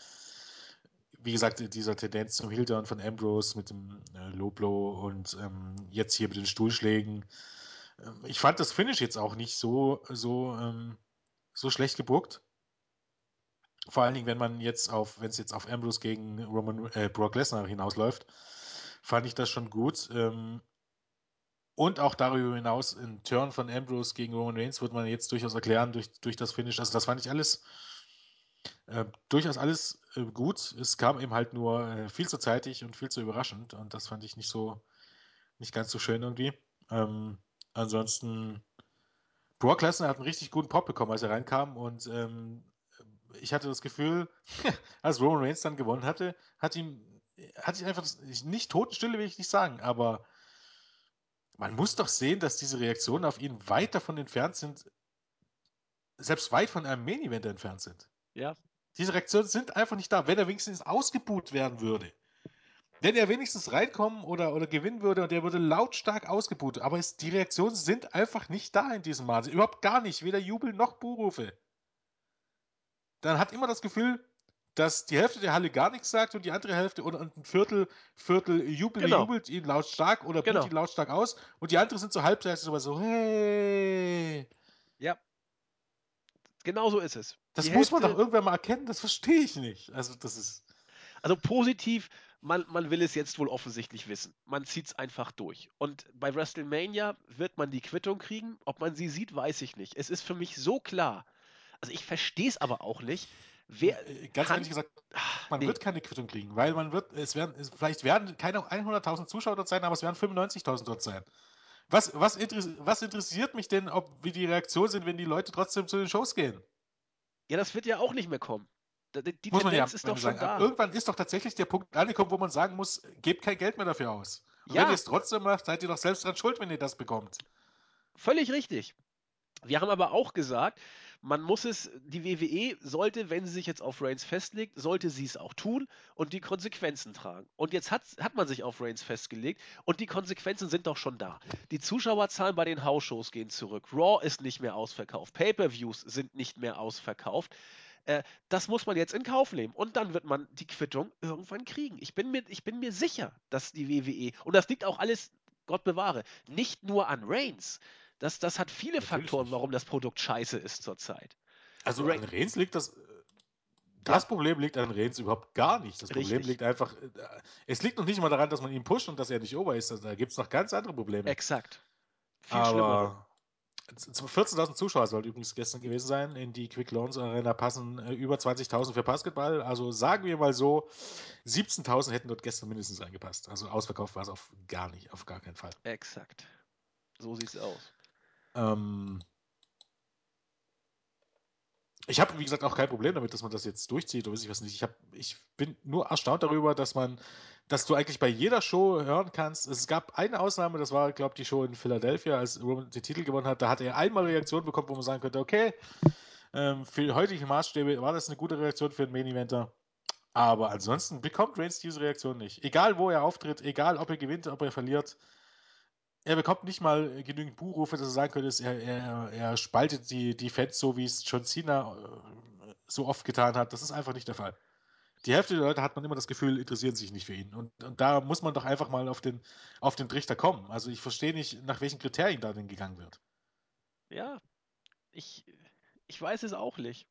wie gesagt, dieser Tendenz zum Hildern von Ambrose mit dem äh, Low Blow und ähm, jetzt hier mit den Stuhlschlägen. Ähm, ich fand das Finish jetzt auch nicht so, so, ähm, so schlecht gebuckt. Vor allen Dingen, wenn man jetzt auf, wenn es jetzt auf Ambrose gegen Roman, äh, Brock Lesnar hinausläuft, fand ich das schon gut. Ähm, und auch darüber hinaus ein Turn von Ambrose gegen Roman Reigns wird man jetzt durchaus erklären durch, durch das Finish. Also das fand ich alles äh, durchaus alles äh, gut. Es kam eben halt nur äh, viel zu zeitig und viel zu überraschend und das fand ich nicht so, nicht ganz so schön irgendwie. Ähm, ansonsten, Brock Lesnar hat einen richtig guten Pop bekommen, als er reinkam und ähm, ich hatte das Gefühl, als Roman Reigns dann gewonnen hatte, hat ihm, hatte ich einfach, nicht Totenstille will ich nicht sagen, aber man muss doch sehen, dass diese Reaktionen auf ihn weit davon entfernt sind, selbst weit von einem Main Event entfernt sind. Ja. Diese Reaktionen sind einfach nicht da. Wenn er wenigstens ausgebuht werden würde, wenn er wenigstens reinkommen oder, oder gewinnen würde und der würde lautstark ausgebuht, aber es, die Reaktionen sind einfach nicht da in diesem Maße. Überhaupt gar nicht. Weder Jubel noch Buhrufe dann hat immer das Gefühl, dass die Hälfte der Halle gar nichts sagt und die andere Hälfte oder ein Viertel, Viertel jubelt, genau. jubelt ihn lautstark oder genau. ihn lautstark aus und die anderen sind so halbseitig so, hey. Ja. Genau so ist es. Das Die muss man Hälfte- doch irgendwann mal erkennen, das verstehe ich nicht. Also das ist. Also positiv, man, man will es jetzt wohl offensichtlich wissen. Man zieht es einfach durch. Und bei WrestleMania wird man die Quittung kriegen. Ob man sie sieht, weiß ich nicht. Es ist für mich so klar. Also ich verstehe es aber auch nicht. Wer, Äh, Ganz kann- ehrlich gesagt, man nee. wird keine Quittung kriegen, weil man wird, es werden, es, vielleicht werden keine 100.000 Zuschauer dort sein, aber es werden 95.000 dort sein. Was, was, interess was interessiert mich denn, ob wie die Reaktionen sind, wenn die Leute trotzdem zu den Shows gehen? Ja, das wird ja auch nicht mehr kommen. Die die Muss man ja ist doch schon sagen. Da. Irgendwann ist doch tatsächlich der Punkt angekommen, wo man sagen muss, gebt kein Geld mehr dafür aus. Und Ja. wenn ihr es trotzdem macht, seid ihr doch selbst dran schuld, wenn ihr das bekommt. Völlig richtig. Wir haben aber auch gesagt, man muss es, die WWE sollte, wenn sie sich jetzt auf Reigns festlegt, sollte sie es auch tun und die Konsequenzen tragen. Und jetzt hat, hat man sich auf Reigns festgelegt und die Konsequenzen sind doch schon da. Die Zuschauerzahlen bei den Hausshows gehen zurück. Raw ist nicht mehr ausverkauft. Pay-per-Views sind nicht mehr ausverkauft. Äh, das muss man jetzt in Kauf nehmen. Und dann wird man die Quittung irgendwann kriegen. Ich bin mir, ich bin mir sicher, dass die WWE, und das liegt auch alles, Gott bewahre, nicht nur an Reigns. Das, das hat viele Natürlich Faktoren, nicht. warum das Produkt scheiße ist zurzeit. Also Ra- an Reigns liegt das. äh, Das Ja. Problem liegt an Reigns überhaupt gar nicht. Das Problem Richtig. liegt einfach. äh, Es liegt noch nicht mal daran, dass man ihn pusht und dass er nicht ober ist. Also Da gibt es noch ganz andere Probleme. Exakt. Viel schlimmer. Aber z- 14.000 Zuschauer soll übrigens gestern gewesen sein. In die Quick Loans Arena passen äh, über 20.000 für Basketball. Also sagen wir mal so, 17.000 hätten dort gestern mindestens reingepasst. Also ausverkauft war es auf gar nicht, auf gar keinen Fall. Exakt. So sieht's aus. Ähm, ich habe, wie gesagt, auch kein Problem damit, dass man das jetzt durchzieht oder weiß ich was nicht. Ich, hab, ich bin nur erstaunt darüber, dass man, dass du eigentlich bei jeder Show hören kannst. Es gab eine Ausnahme, das war, glaube ich, die Show in Philadelphia, als Roman den Titel gewonnen hat. Da hat er einmal Reaktion bekommen, wo man sagen könnte, okay, ähm, für heutige Maßstäbe war das eine gute Reaktion für einen Main Eventer. Aber ansonsten bekommt Reigns diese Reaktion nicht. Egal, wo er auftritt, egal, ob er gewinnt, ob er verliert. Er bekommt nicht mal genügend Buhrufe, dass er sagen könnte, er, er, er spaltet die, die Fans so, wie es John Cena äh, so oft getan hat. Das ist einfach nicht der Fall. Die Hälfte der Leute hat man immer das Gefühl, interessieren sich nicht für ihn. Und, und da muss man doch einfach mal auf den, auf den Trichter kommen. Also ich verstehe nicht, nach welchen Kriterien da denn gegangen wird. Ja, ich, ich weiß es auch nicht.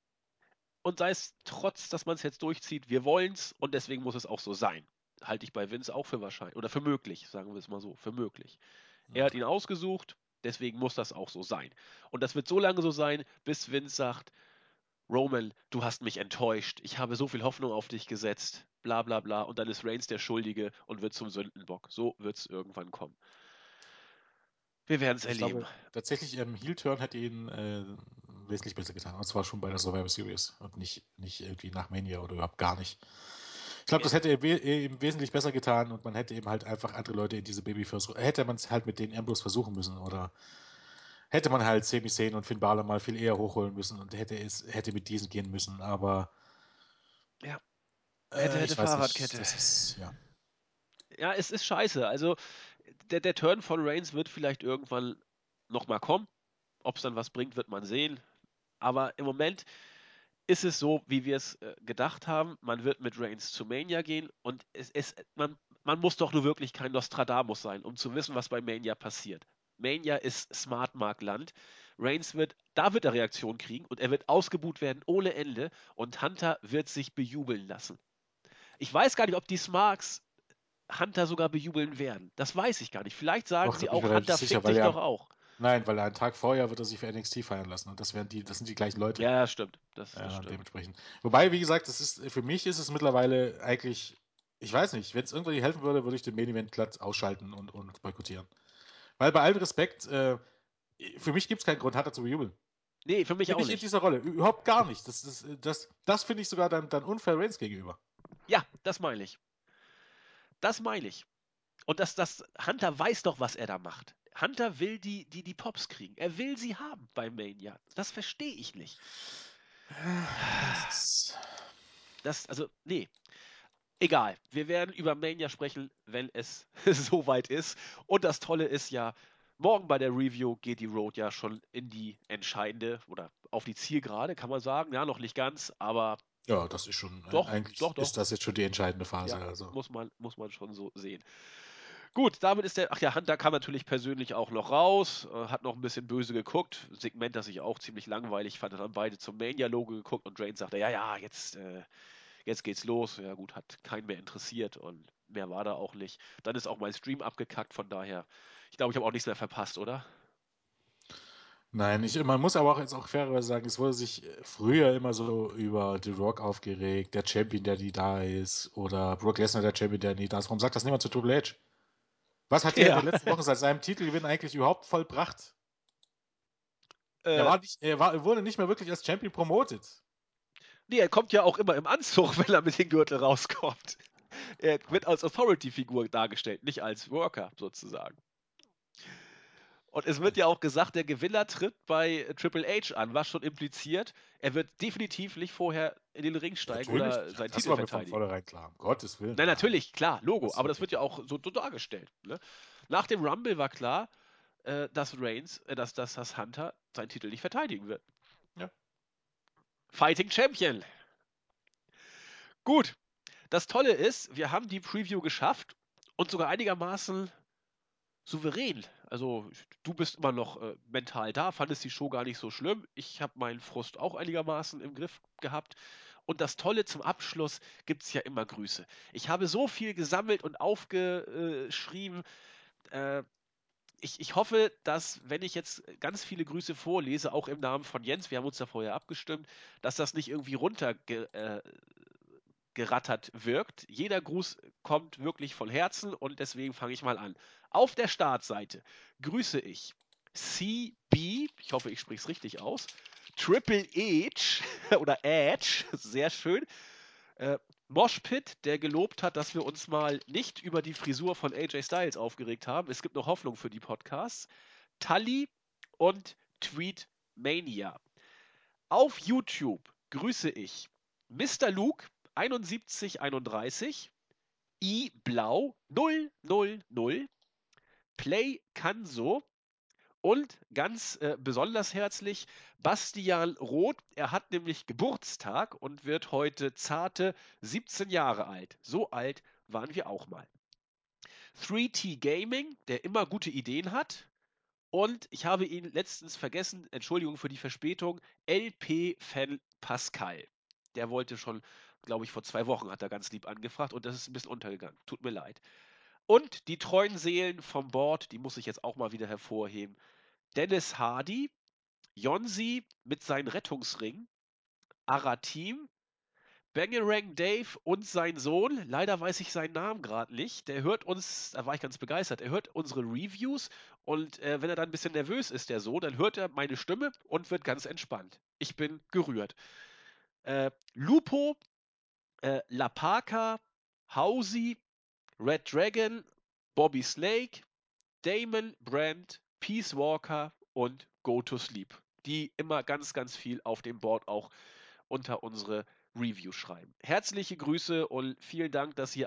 Und sei es trotz, dass man es jetzt durchzieht, wir wollen's und deswegen muss es auch so sein. Halte ich bei Vince auch für wahrscheinlich. Oder für möglich, sagen wir es mal so, für möglich. Er hat ihn ausgesucht, deswegen muss das auch so sein. Und das wird so lange so sein, bis Vince sagt, Roman, du hast mich enttäuscht, ich habe so viel Hoffnung auf dich gesetzt, bla bla bla, und dann ist Reigns der Schuldige und wird zum Sündenbock. So wird es irgendwann kommen. Wir werden es erleben. glaube, tatsächlich im Heel-Turn hätte ihn äh, wesentlich besser getan. Und zwar schon bei der Survivor Series und nicht, nicht irgendwie nach Mania oder überhaupt gar nicht. Ich glaube, das hätte we- ihm wesentlich besser getan und man hätte eben halt einfach andere Leute in diese Babyface. Hätte man es halt mit den Ambrose versuchen müssen oder hätte man halt Sami Zayn und Finn Balor mal viel eher hochholen müssen und hätte es hätte mit diesen gehen müssen. Aber Ja. äh, Hätte, hätte, Fahrradkette. Nicht, ist, ja. Ja, es ist scheiße. Also, der, der Turn von Reigns wird vielleicht irgendwann nochmal kommen. Ob es dann was bringt, wird man sehen. Aber im Moment ist es so, wie wir es äh, gedacht haben. Man wird mit Reigns zu Mania gehen und es, es, man, man muss doch nur wirklich kein Nostradamus sein, um zu wissen, was bei Mania passiert. Mania ist Smart Mark Land. Reigns wird, da wird er Reaktion kriegen und er wird ausgebuht werden ohne Ende und Hunter wird sich bejubeln lassen. Ich weiß gar nicht, ob die Smarks Hunter sogar bejubeln werden. Das weiß ich gar nicht. Vielleicht sagen Doch, sie auch, Hunter sicher, fickt dich doch auch. Nein, weil einen Tag vorher wird er sich für NXT feiern lassen und das wären die, das sind die gleichen Leute. Ja, stimmt. Das, das Ja, stimmt. dementsprechend. Wobei, wie gesagt, das ist, für mich ist es mittlerweile eigentlich, ich weiß nicht, wenn es irgendwie helfen würde, würde ich den Main Event glatt ausschalten und, und boykottieren. Weil bei allem Respekt, äh, für mich gibt es keinen Grund, Hunter zu bejubeln. Nee, für mich Bin auch ich in nicht. dieser Rolle. Überhaupt gar nicht. Das, das, das, das finde ich sogar dann, dann unfair Reigns gegenüber. Ja, das meine ich. Das meine ich. Und das, das, Hunter weiß doch, was er da macht. Hunter will die, die, die Pops kriegen. Er will sie haben bei Mania. Das verstehe ich nicht. Das also, nee. Egal. Wir werden über Mania sprechen, wenn es soweit ist. Und das Tolle ist ja, morgen bei der Review geht die Road ja schon in die entscheidende oder auf die Zielgerade, kann man sagen. Ja, noch nicht ganz, aber ja, das ist schon, Doch, eigentlich doch, doch. ist das jetzt schon die entscheidende Phase. Ja, also. muss, man, muss man schon so sehen. Gut, damit ist der. Ach ja, Hunter kam natürlich persönlich auch noch raus, äh, hat noch ein bisschen böse geguckt. Segment, das ich auch ziemlich langweilig fand, dann beide zum Mania-Logo geguckt und Drain sagte: Ja, ja, jetzt, äh, jetzt geht's los. Ja, gut, hat keinen mehr interessiert und mehr war da auch nicht. Dann ist auch mein Stream abgekackt, von daher. Ich glaube, ich habe auch nichts mehr verpasst, oder? Nein, ich, man muss aber auch jetzt auch fairerweise sagen, es wurde sich früher immer so über The Rock aufgeregt, der Champion, der nie da ist, oder Brock Lesnar, der Champion, der nie da ist. Warum sagt das niemand zu Triple H? Was hat er in Ja. den letzten Wochen seit seinem Titelgewinn eigentlich überhaupt vollbracht? Äh, Er, nicht, er, war, er wurde nicht mehr wirklich als Champion promotet. nee, er kommt ja auch immer im Anzug, wenn er mit dem Gürtel rauskommt. Er wird als Authority-Figur dargestellt, nicht als Worker sozusagen. Und es wird ja auch gesagt, der Gewinner tritt bei Triple H an, was schon impliziert, er wird definitiv nicht vorher in den Ring steigen oder Natürlich, seinen das Titel war mir von verteidigen. vornherein klar. Um Gottes Willen. Nein, natürlich, klar, Logo, Das aber das wird ja auch so, so dargestellt. Ne? Nach dem Rumble war klar, äh, dass Reigns, äh, dass, dass das Hunter seinen Titel nicht verteidigen wird. Ja. Fighting Champion. Gut, das Tolle ist, wir haben die Preview geschafft und sogar einigermaßen souverän. Also du bist immer noch äh, mental da, fandest die Show gar nicht so schlimm. Ich habe meinen Frust auch einigermaßen im Griff gehabt. Und das Tolle zum Abschluss gibt es ja immer Grüße. Ich habe so viel gesammelt und aufgeschrieben. Äh, ich, ich hoffe, dass, wenn ich jetzt ganz viele Grüße vorlese, auch im Namen von Jens, wir haben uns da vorher abgestimmt, dass das nicht irgendwie runtergerattert äh, gerattert wirkt. Jeder Gruß kommt wirklich von Herzen und deswegen fange ich mal an. Auf der Startseite grüße ich CB, ich hoffe, ich spreche es richtig aus, Triple H oder Edge, sehr schön. Äh, Moshpit, der gelobt hat, dass wir uns mal nicht über die Frisur von AJ Styles aufgeregt haben. Es gibt noch Hoffnung für die Podcasts. Tully und Tweet Mania. Auf YouTube grüße ich Mr. Luke 7131, I Blau 000, Play Kanso und ganz äh, besonders herzlich Bastian Roth. Er hat nämlich Geburtstag und wird heute zarte 17 Jahre alt. So alt waren wir auch mal. 3T Gaming, der immer gute Ideen hat. Und ich habe ihn letztens vergessen, Entschuldigung für die Verspätung, LP Fan Pascal. Der wollte schon, glaube ich, vor zwei Wochen hat er ganz lieb angefragt und das ist ein bisschen untergegangen. Tut mir leid. Und die treuen Seelen vom Board, die muss ich jetzt auch mal wieder hervorheben. Dennis Hardy, Jonsi mit seinem Rettungsring, Aratim, Bangerang Dave und sein Sohn, leider weiß ich seinen Namen gerade nicht, der hört uns, da war ich ganz begeistert, er hört unsere Reviews und äh, wenn er dann ein bisschen nervös ist, der Sohn, dann hört er meine Stimme und wird ganz entspannt. Ich bin gerührt. Äh, Lupo, äh, Lapaka, Hausi, Red Dragon, Bobby Slake, Damon Brandt, Peace Walker und Go to Sleep, die immer ganz, ganz viel auf dem Board auch unter unsere Review schreiben. Herzliche Grüße und vielen Dank, dass ihr